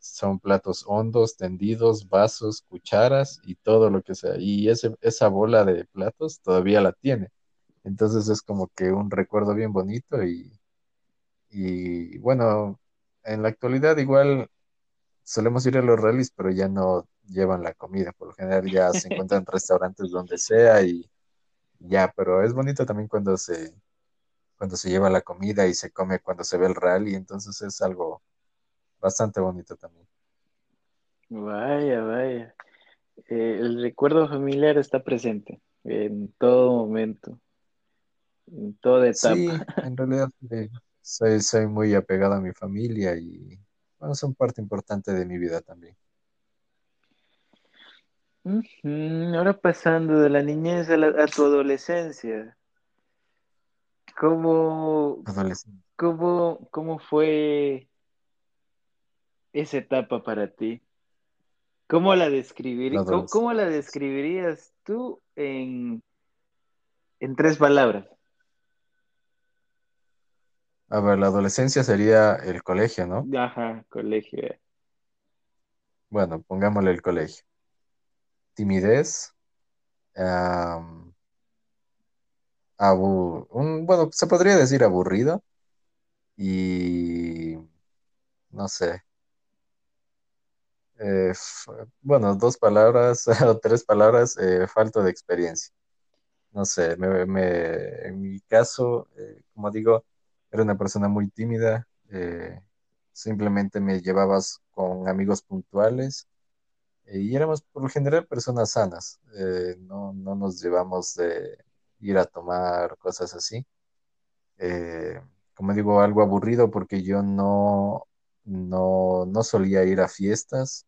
Son platos hondos, tendidos, vasos, cucharas y todo lo que sea. Y ese, esa bola de platos todavía la tiene. Entonces es como que un recuerdo bien bonito y, y bueno, en la actualidad igual solemos ir a los rallies, pero ya no llevan la comida. Por lo general ya se encuentran restaurantes donde sea y ya, pero es bonito también cuando se, cuando se lleva la comida y se come cuando se ve el rally, entonces es algo bastante bonito también. Vaya, vaya. Eh, el recuerdo familiar está presente en todo momento, en toda etapa. Sí, en realidad eh, soy, soy muy apegado a mi familia y bueno, son parte importante de mi vida también. Ahora pasando de la niñez a, la- a tu adolescencia, ¿cómo, cómo, cómo fue esa etapa para ti? ¿Cómo la La describir, cómo, la describirías tú en, en tres palabras? A ver, la adolescencia sería el colegio, ¿no? Ajá, colegio. Bueno, pongámosle el colegio. Timidez, un, bueno, se podría decir aburrido y no sé, eh, bueno, dos palabras o tres palabras, eh, falta de experiencia. No sé, me, me- en mi caso, eh, como digo, era una persona muy tímida, eh, simplemente me llevabas con amigos puntuales eh, y éramos por lo general personas sanas, no, no nos llevamos de ir a tomar cosas así. Como digo, algo aburrido porque yo no, no, no solía ir a fiestas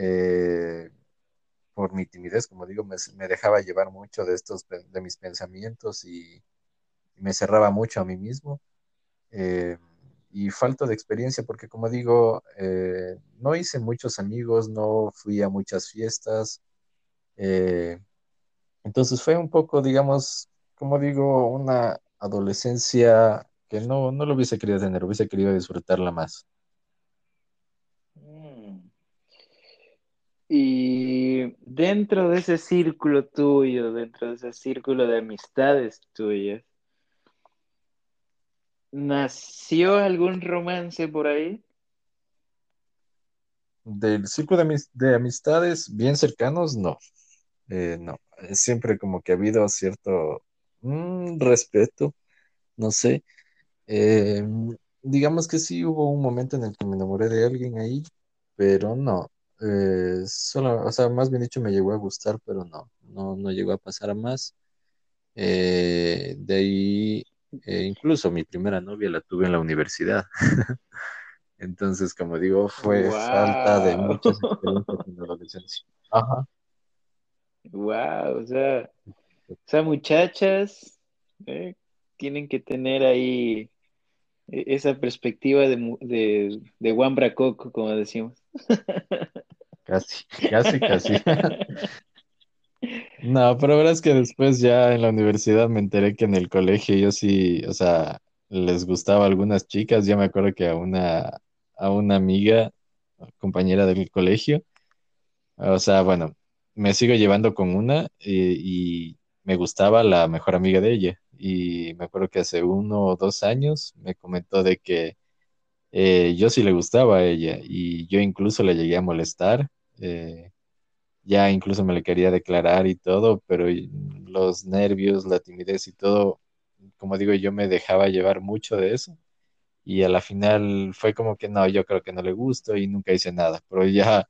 eh, por mi timidez, como digo, me, dejaba llevar mucho de estos, de mis pensamientos y, me cerraba mucho a mí mismo. Eh, y falto de experiencia porque, como digo, eh, no hice muchos amigos, no fui a muchas fiestas. entonces fue un poco, digamos, como digo, una adolescencia que no, no lo hubiese querido tener, hubiese querido disfrutarla más. Y dentro de ese círculo tuyo, dentro de ese círculo de amistades tuyas, ¿nació algún romance por ahí? Del círculo de, amis- de amistades bien cercanos, no. Eh, no. Siempre como que ha habido cierto mm, respeto, no sé. Eh, digamos que sí hubo un momento en el que me enamoré de alguien ahí, pero no. Eh, solo, o sea, más bien dicho, me llegó a gustar, pero no, no, no llegó a pasar a más. Eh, de ahí, eh, incluso mi primera novia la tuve en la universidad. Entonces, como digo, fue falta de ¡Wow! muchas experiencias en la adolescencia. Ajá. ¡Wow! O sea, o sea, muchachas, eh, tienen que tener ahí esa perspectiva de, de, de Juan Bracoco, como decimos. Casi, casi, casi. No, pero la verdad es que después ya en la universidad me enteré que en el colegio yo sí, o sea, les gustaba a algunas chicas. Ya me acuerdo que a una, a una amiga, compañera del colegio, o sea, bueno, me sigo llevando con una y, y me gustaba la mejor amiga de ella. Y me acuerdo que hace uno o dos años me comentó de que eh, yo sí le gustaba a ella y yo incluso le llegué a molestar. eh, ya incluso me le quería declarar y todo, pero los nervios, la timidez y todo, como digo, yo me dejaba llevar mucho de eso. Y a la final fue como que no, yo creo que no le gusto y nunca hice nada. Pero ya,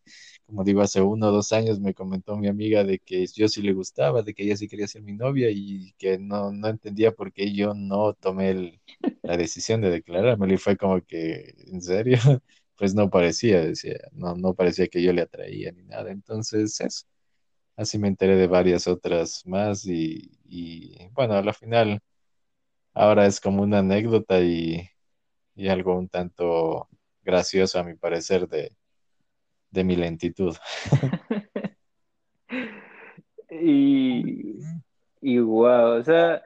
como digo, hace uno o dos años me comentó mi amiga de que yo sí le gustaba, de que ella sí quería ser mi novia y que no, no entendía por qué yo no tomé la decisión de declararme. Y fue como que, ¿en serio? Pues no parecía, decía, no, no parecía que yo le atraía ni nada. Entonces, eso. Así me enteré de varias otras más y, y, bueno, a la final ahora es como una anécdota y, y algo un tanto gracioso a mi parecer de, de mi lentitud. Y, y wow, o sea,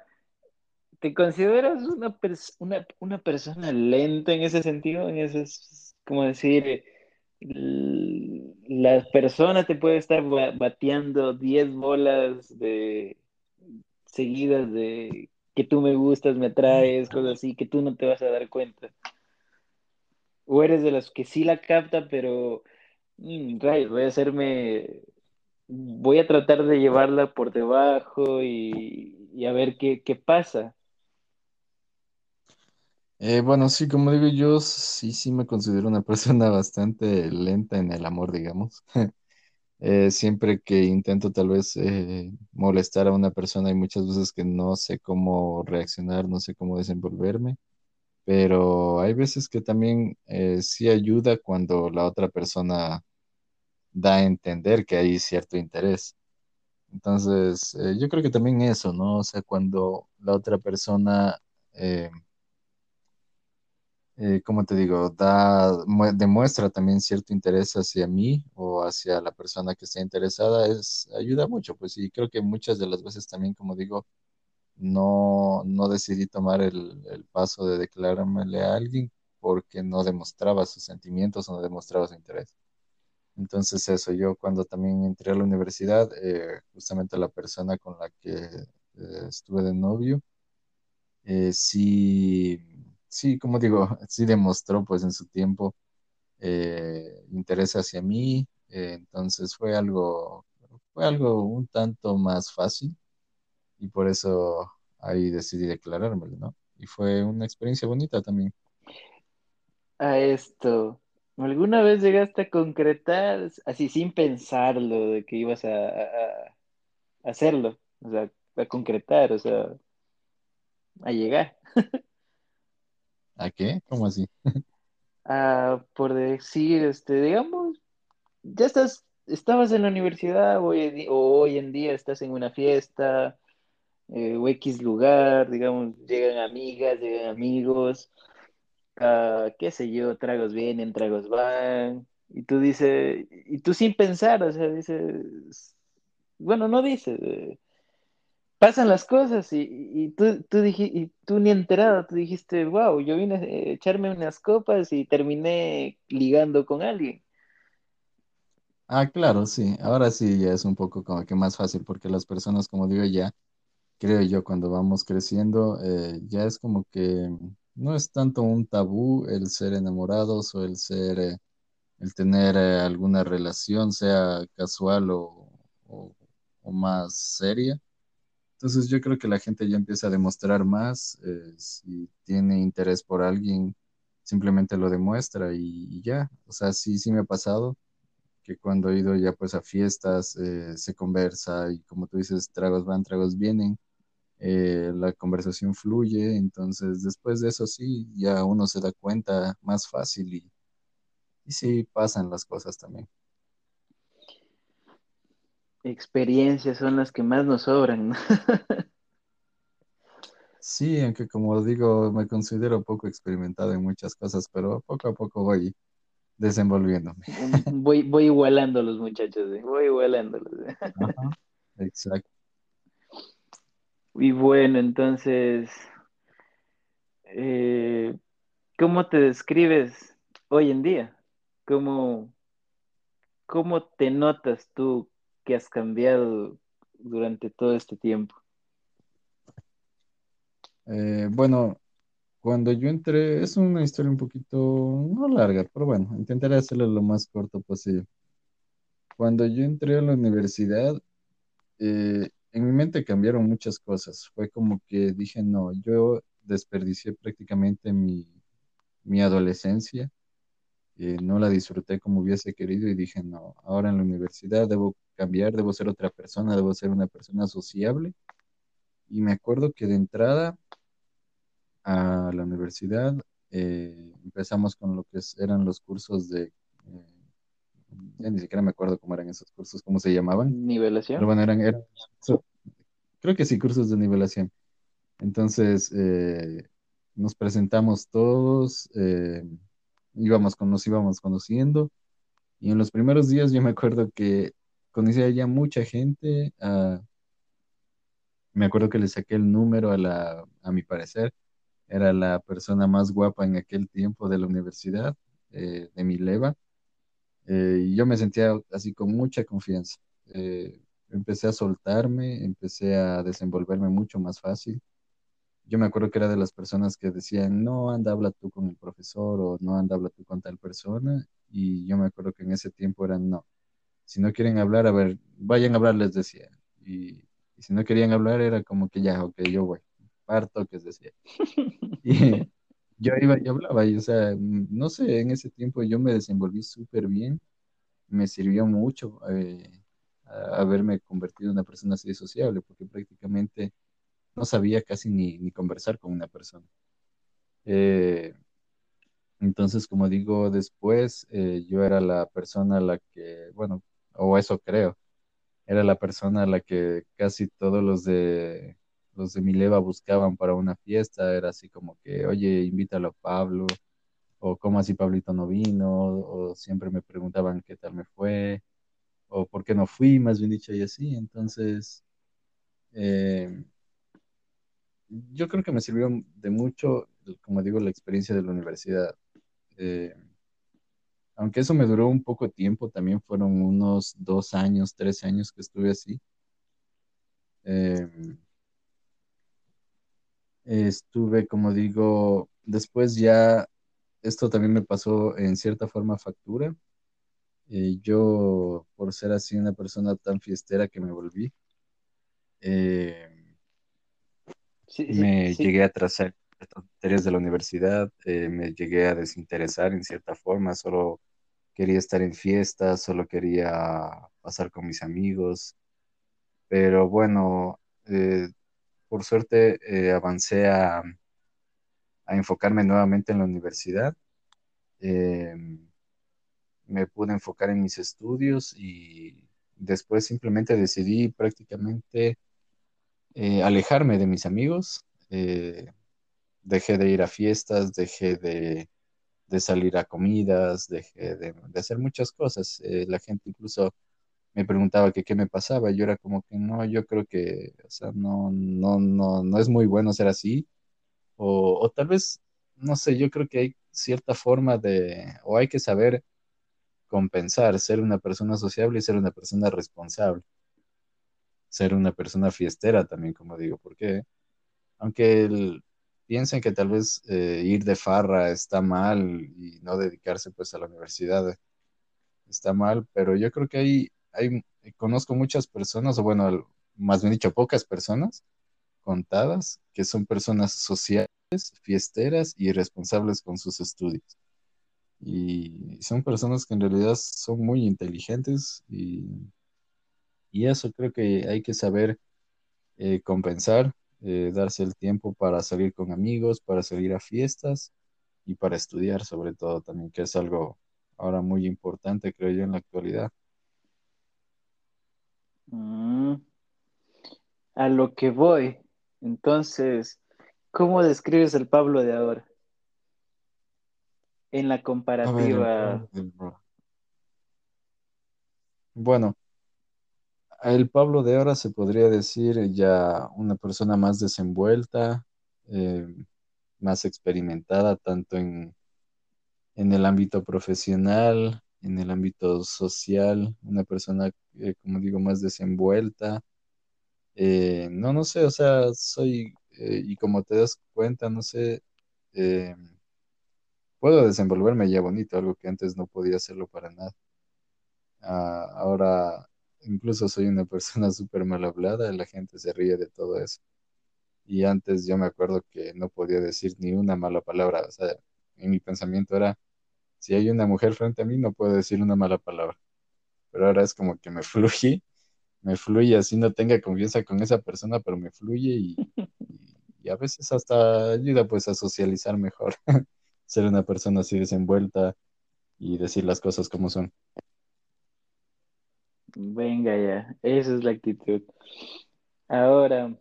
¿te consideras una, pers- una, una persona lenta en ese sentido? En ese, es como decir, la persona te puede estar ba- bateando 10 bolas de seguidas de que tú me gustas, me atraes, cosas así, que tú no te vas a dar cuenta. O eres de los que sí la capta, pero mm, voy a hacerme, voy a tratar de llevarla por debajo y, y a ver qué, qué pasa. Eh, bueno, sí, como digo, yo sí, sí me considero una persona bastante lenta en el amor, digamos. Eh, siempre que intento tal vez eh, molestar a una persona, hay muchas veces que no sé cómo reaccionar, no sé cómo desenvolverme. Pero hay veces que también eh, sí ayuda cuando la otra persona da a entender que hay cierto interés. Entonces, eh, yo creo que también eso, ¿no? O sea, cuando la otra persona, eh, eh, ¿cómo te digo? Da, mue- demuestra también cierto interés hacia mí o hacia la persona que está interesada, es, ayuda mucho, pues, y creo que muchas de las veces también, como digo, no, no decidí tomar el, el paso de declarármele a alguien porque no demostraba sus sentimientos o no demostraba su interés. Entonces eso, yo cuando también entré a la universidad, eh, justamente la persona con la que eh, estuve de novio, eh, sí, sí, como digo, sí demostró pues en su tiempo eh, interés hacia mí, entonces fue algo, fue algo un tanto más fácil y por eso ahí decidí declarármelo, ¿no? Y fue una experiencia bonita también. A esto. ¿Alguna vez llegaste a concretar, así sin pensarlo, de que ibas a, a- a hacerlo? O sea, a concretar, o sea, a llegar. ¿A qué? ¿Cómo así? A, por decir, este, digamos, ya estás, estabas en la universidad hoy o hoy en día estás en una fiesta eh, o X lugar, digamos, llegan amigas, llegan amigos, qué sé yo, tragos vienen, tragos van, y tú dices, y tú sin pensar, o sea, dices, bueno, no dices, eh, pasan las cosas y, y tú, tú, dij- y tú ni enterado, tú dijiste, wow, yo vine a echarme unas copas y terminé ligando con alguien. Ah, claro, sí. Ahora sí ya es un poco como que más fácil porque las personas, como digo ya, creo yo, cuando vamos creciendo, eh, ya es como que no es tanto un tabú el ser enamorados o el ser, eh, el tener eh, alguna relación, sea casual o, o, más seria. Entonces yo creo que la gente ya empieza a demostrar más, eh, si tiene interés por alguien, simplemente lo demuestra y, y ya. O sea, sí, sí me ha pasado que cuando he ido ya pues a fiestas, se conversa y como tú dices, tragos van, tragos vienen eh, la conversación fluye, entonces después de eso sí, ya uno se da cuenta más fácil y, y sí pasan las cosas también. Experiencias son las que más nos sobran, ¿no? Sí, aunque como digo, me considero poco experimentado en muchas cosas, pero poco a poco voy desenvolviéndome. Voy, voy igualando a los muchachos, ¿eh? Voy igualándolos. ¿eh? Ajá, exacto. Y bueno, entonces, eh, ¿cómo te describes hoy en día? ¿Cómo, cómo te notas tú que has cambiado durante todo este tiempo? Eh, bueno, cuando yo entré, es una historia un poquito, no larga, pero bueno, intentaré hacerlo lo más corto posible. Cuando yo entré a la universidad, eh, en mi mente cambiaron muchas cosas. Fue como que dije, no, yo desperdicié prácticamente mi, mi adolescencia, eh, no la disfruté como hubiese querido y dije, no, ahora en la universidad debo cambiar, debo ser otra persona, debo ser una persona sociable. Y me acuerdo que de entrada a la universidad eh, empezamos con lo que eran los cursos de... eh, ya ni siquiera me acuerdo cómo eran esos cursos, cómo se llamaban, pero ¿Nivelación? bueno, eran, eran creo que sí, cursos de nivelación. Entonces, eh, nos presentamos todos, eh, íbamos con, nos íbamos conociendo, y en los primeros días yo me acuerdo que conocía ya mucha gente, ah, me acuerdo que le saqué el número a la, a mi parecer, era la persona más guapa en aquel tiempo de la universidad, eh, de mi leva, eh, y yo me sentía así con mucha confianza. Eh, empecé a soltarme, empecé a desenvolverme mucho más fácil Yo me acuerdo que era de las personas que decían, no, anda, habla tú con el profesor o no, anda, habla tú con tal persona. Y yo me acuerdo que en ese tiempo eran, no, si no quieren hablar, a ver, vayan a hablar, les decía. Y, y si no querían hablar, era como que ya, ok, yo voy, parto, que les decía. Y yo iba y hablaba, y o sea, mm, no sé, en ese tiempo yo me desenvolví súper bien, me sirvió mucho eh, haberme convertido en una persona así sociable, porque prácticamente no sabía casi ni, ni conversar con una persona. Eh, entonces, como digo, después eh, yo era la persona a la que, bueno, o eso creo, era la persona a la que casi todos los de los de mi leva buscaban para una fiesta, era así como que, oye, invítalo a Pablo, o cómo así Pablito no vino, o siempre me preguntaban qué tal me fue, o por qué no fui, más bien dicho, y así. Entonces, eh, yo creo que me sirvió de mucho, como digo, la experiencia de la universidad. Eh, aunque eso me duró un poco tiempo, también fueron unos dos años, tres años que estuve así. Eh, estuve, como digo, después ya, esto también me pasó en cierta forma factura. Eh, yo, por ser así una persona tan fiestera que me volví, eh, Sí, sí, me sí. llegué a atrasar, materias de la universidad, eh, me llegué a desinteresar en cierta forma, solo quería estar en fiestas, solo quería pasar con mis amigos, pero bueno, eh, por suerte eh, avancé a, a, enfocarme nuevamente en la universidad. me pude enfocar en mis estudios y después simplemente decidí prácticamente alejarme de mis amigos dejé de ir a fiestas, dejé de, salir a comidas, dejé de, hacer muchas cosas. Eh, la gente incluso me preguntaba que qué me pasaba. Yo era como que no, yo creo que, o sea, no, no, no, no es muy bueno ser así. O, o tal vez, no sé, yo creo que hay cierta forma de, o hay que saber compensar, ser una persona sociable y ser una persona responsable. Ser una persona fiestera también, como digo, porque aunque el, piensen que tal vez eh, ir de farra está mal y no dedicarse pues a la universidad está mal, pero yo creo que hay, hay conozco muchas personas, o bueno, más bien dicho, pocas personas contadas, que son personas sociales, fiesteras y responsables con sus estudios. Y son personas que en realidad son muy inteligentes y, y eso creo que hay que saber eh, compensar eh, darse el tiempo para salir con amigos, para salir a fiestas y para estudiar sobre todo también, que es algo ahora muy importante, creo yo, en la actualidad. Mm. a lo que voy. Entonces, ¿cómo describes el Pablo de ahora? En la comparativa. bueno, el Pablo de ahora se podría decir ya una persona más desenvuelta, eh, más experimentada, tanto en, en, el ámbito profesional, en el ámbito social, una persona, eh, como digo, más desenvuelta. Eh, no, no sé, o sea, soy, y como te das cuenta, no sé, puedo desenvolverme ya bonito, algo que antes no podía hacerlo para nada. Ah, ahora incluso soy una persona súper mal hablada, la gente se ríe de todo eso. Y antes yo me acuerdo que no podía decir ni una mala palabra, o sea, en mi pensamiento era, si hay una mujer frente a mí, no puedo decir una mala palabra. Pero ahora es como que me fluye, me fluye, así no tenga confianza con esa persona, pero me fluye y, a veces hasta ayuda pues a socializar mejor, ser una persona así desenvuelta y decir las cosas como son. Venga ya, esa es la actitud. Ahora,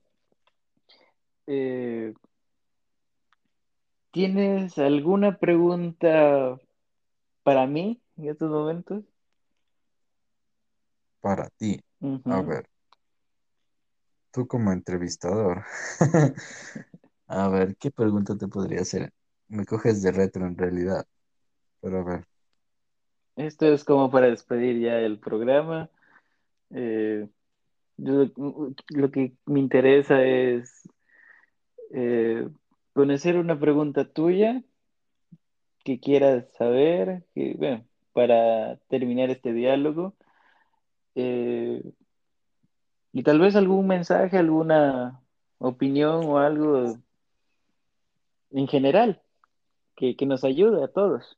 eh, ¿tienes alguna pregunta para mí en estos momentos? Para ti. A ver, tú como entrevistador. a ver, ¿qué pregunta te podría hacer? Me coges de retro en realidad, pero a ver. Esto es como para despedir ya el programa. Eh, lo que me interesa es eh, conocer una pregunta tuya que quieras saber, para terminar este diálogo. Eh, y tal vez algún mensaje, alguna opinión o algo en general que, que nos ayude a todos.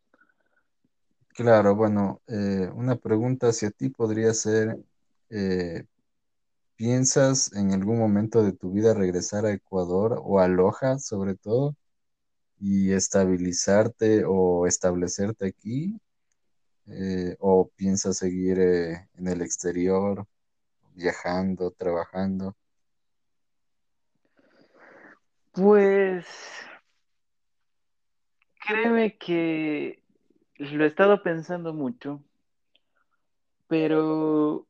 Claro, bueno, una pregunta hacia ti podría ser, eh, ¿piensas en algún momento de tu vida regresar a Ecuador o a Loja sobre todo y estabilizarte o establecerte aquí? Eh, ¿o piensas seguir eh, en el exterior, viajando, trabajando? Pues créeme que lo he estado pensando mucho, pero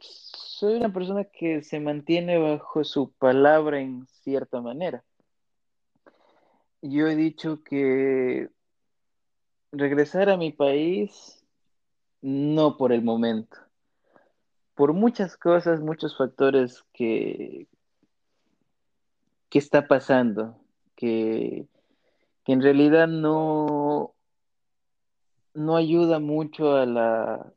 soy una persona que se mantiene bajo su palabra en cierta manera. Yo he dicho que regresar a mi país, no por el momento, por muchas cosas, muchos factores que, que está pasando, que, que en realidad no, no ayuda mucho a la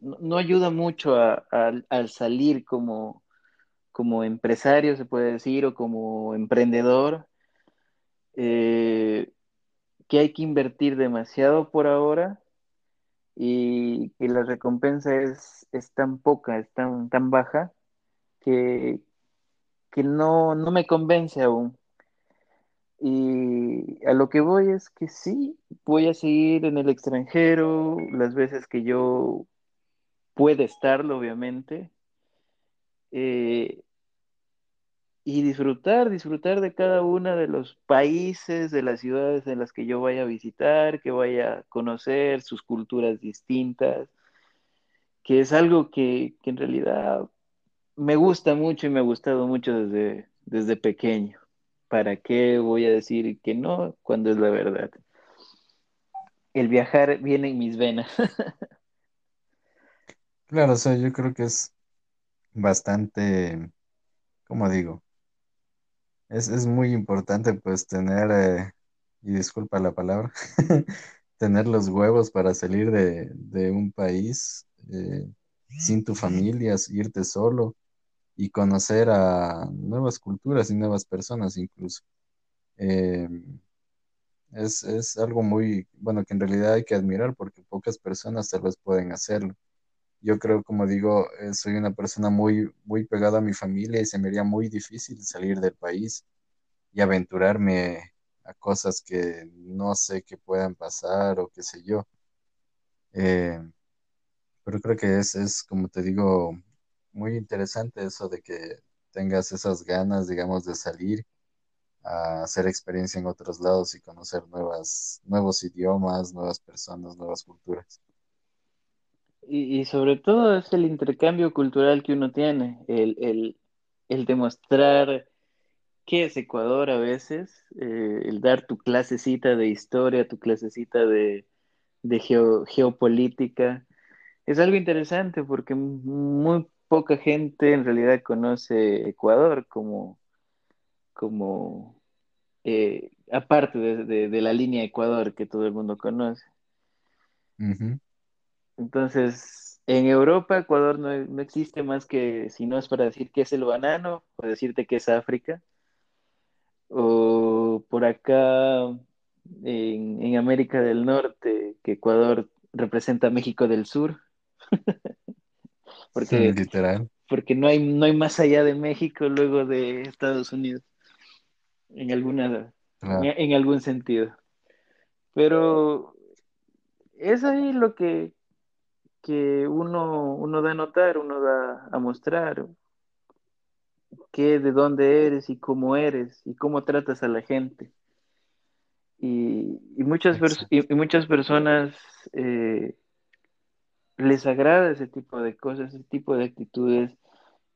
no, ayuda mucho al salir como, como empresario, se puede decir, o como emprendedor, eh, que hay que invertir demasiado por ahora y que la recompensa es, es tan poca, es tan, tan baja, que, que no, no me convence aún. Y a lo que voy es que sí, voy a seguir en el extranjero las veces que yo pueda estarlo, obviamente. Eh, y disfrutar, disfrutar de cada uno de los países, de las ciudades en las que yo vaya a visitar, que vaya a conocer sus culturas distintas, que es algo que, que en realidad me gusta mucho y me ha gustado mucho desde, desde pequeño. ¿Para qué voy a decir que no cuando es la verdad? El viajar viene en mis venas. Claro, o sea, yo creo que es bastante, ¿cómo digo? Es, es muy importante pues tener, eh, y disculpa la palabra, tener los huevos para salir de, de un país eh, sin tu familia, irte solo y conocer a nuevas culturas y nuevas personas incluso. Eh, es, es algo muy, bueno, que en realidad hay que admirar porque pocas personas tal vez pueden hacerlo. Yo creo, como digo, eh, soy una persona muy, muy pegada a mi familia y se me haría muy difícil salir del país y aventurarme a cosas que no sé que puedan pasar o qué sé yo. Eh, pero creo que es, es, como te digo, muy interesante eso de que tengas esas ganas, digamos, de salir a hacer experiencia en otros lados y conocer nuevas, nuevos idiomas, nuevas personas, nuevas culturas. Y, sobre todo es el intercambio cultural que uno tiene, el, el, el demostrar qué es Ecuador a veces, eh, el dar tu clasecita de historia, tu clasecita de, de geo- geopolítica. Es algo interesante porque muy poca gente en realidad conoce Ecuador como, como eh, aparte de, de- la línea Ecuador que todo el mundo conoce. Entonces, en Europa, Ecuador no, no existe más que, si no es para decir que es el banano, o decirte que es África, o por acá en, en América del Norte, que Ecuador representa a México del Sur, porque, Literal, porque no hay, no hay más allá de México luego de Estados Unidos, en alguna, en, en algún sentido. Pero es ahí lo que, que uno, uno da a notar, uno da a mostrar, qué, de dónde eres y cómo eres y cómo tratas a la gente. Y, y muchas, y, y muchas personas eh, les agrada ese tipo de cosas, ese tipo de actitudes,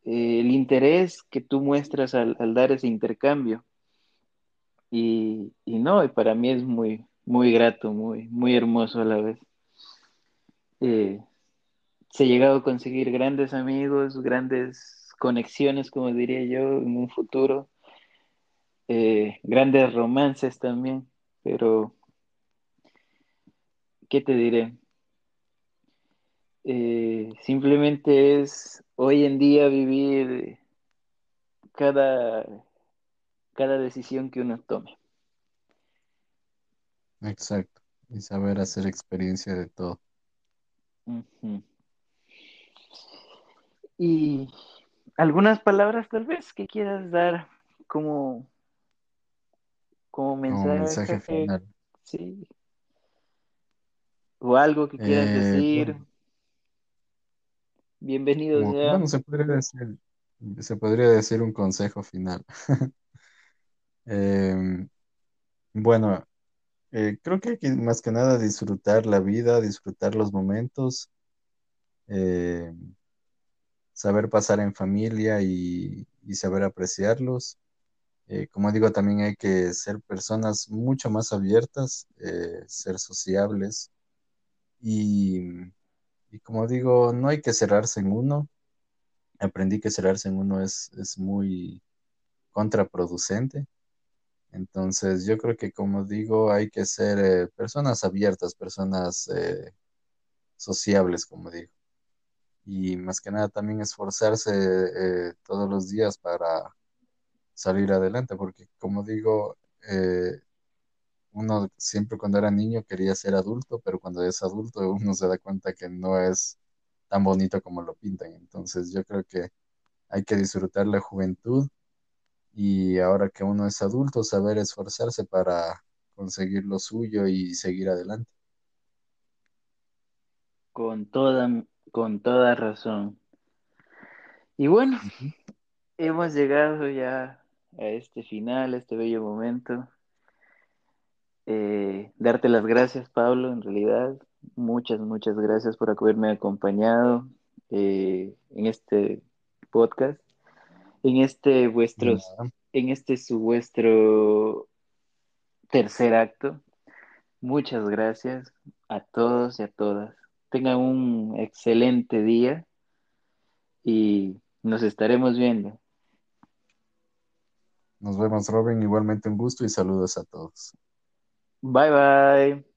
eh, el interés que tú muestras al, al dar ese intercambio. Y, y no, y para mí es muy, muy grato, muy, muy hermoso a la vez. Eh, se ha llegado a conseguir grandes amigos, grandes conexiones, como diría yo, en un futuro, eh, grandes romances también, pero ¿qué te diré? Eh, simplemente es hoy en día vivir cada, cada decisión que uno tome. Exacto. Y saber hacer experiencia de todo. Ujú. Y algunas palabras tal vez que quieras dar como, como Como mensaje mensaje, final. sí, o algo que quieras Eh, decir, bueno, bienvenido como, sea. bueno, se podría decir, se podría decir un consejo final. Em, bueno, eh, creo que hay que más que nada disfrutar la vida, disfrutar los momentos, eh, saber pasar en familia y, y saber apreciarlos. Eh, como digo, también hay que ser personas mucho más abiertas, eh, ser sociables y, y como digo, no hay que cerrarse en uno. Aprendí que cerrarse en uno es, es muy contraproducente. Entonces, yo creo que, como digo, hay que ser eh, personas abiertas, personas sociables, como digo. Y más que nada también esforzarse eh, todos los días para salir adelante, porque como digo, eh, uno siempre cuando era niño quería ser adulto, pero cuando es adulto uno se da cuenta que no es tan bonito como lo pintan. Entonces yo creo que hay que disfrutar la juventud y ahora que uno es adulto, saber esforzarse para conseguir lo suyo y seguir adelante. Con toda, con toda razón. Y bueno, hemos llegado ya a este final, a este bello momento. Eh, darte las gracias, Pablo, en realidad. Muchas, muchas gracias por haberme acompañado eh, en este podcast, en este nada. en este su vuestro tercer acto. Muchas gracias a todos y a todas. Tengan un excelente día y nos estaremos viendo. Nos vemos, Robin. Igualmente un gusto y saludos a todos. Bye bye.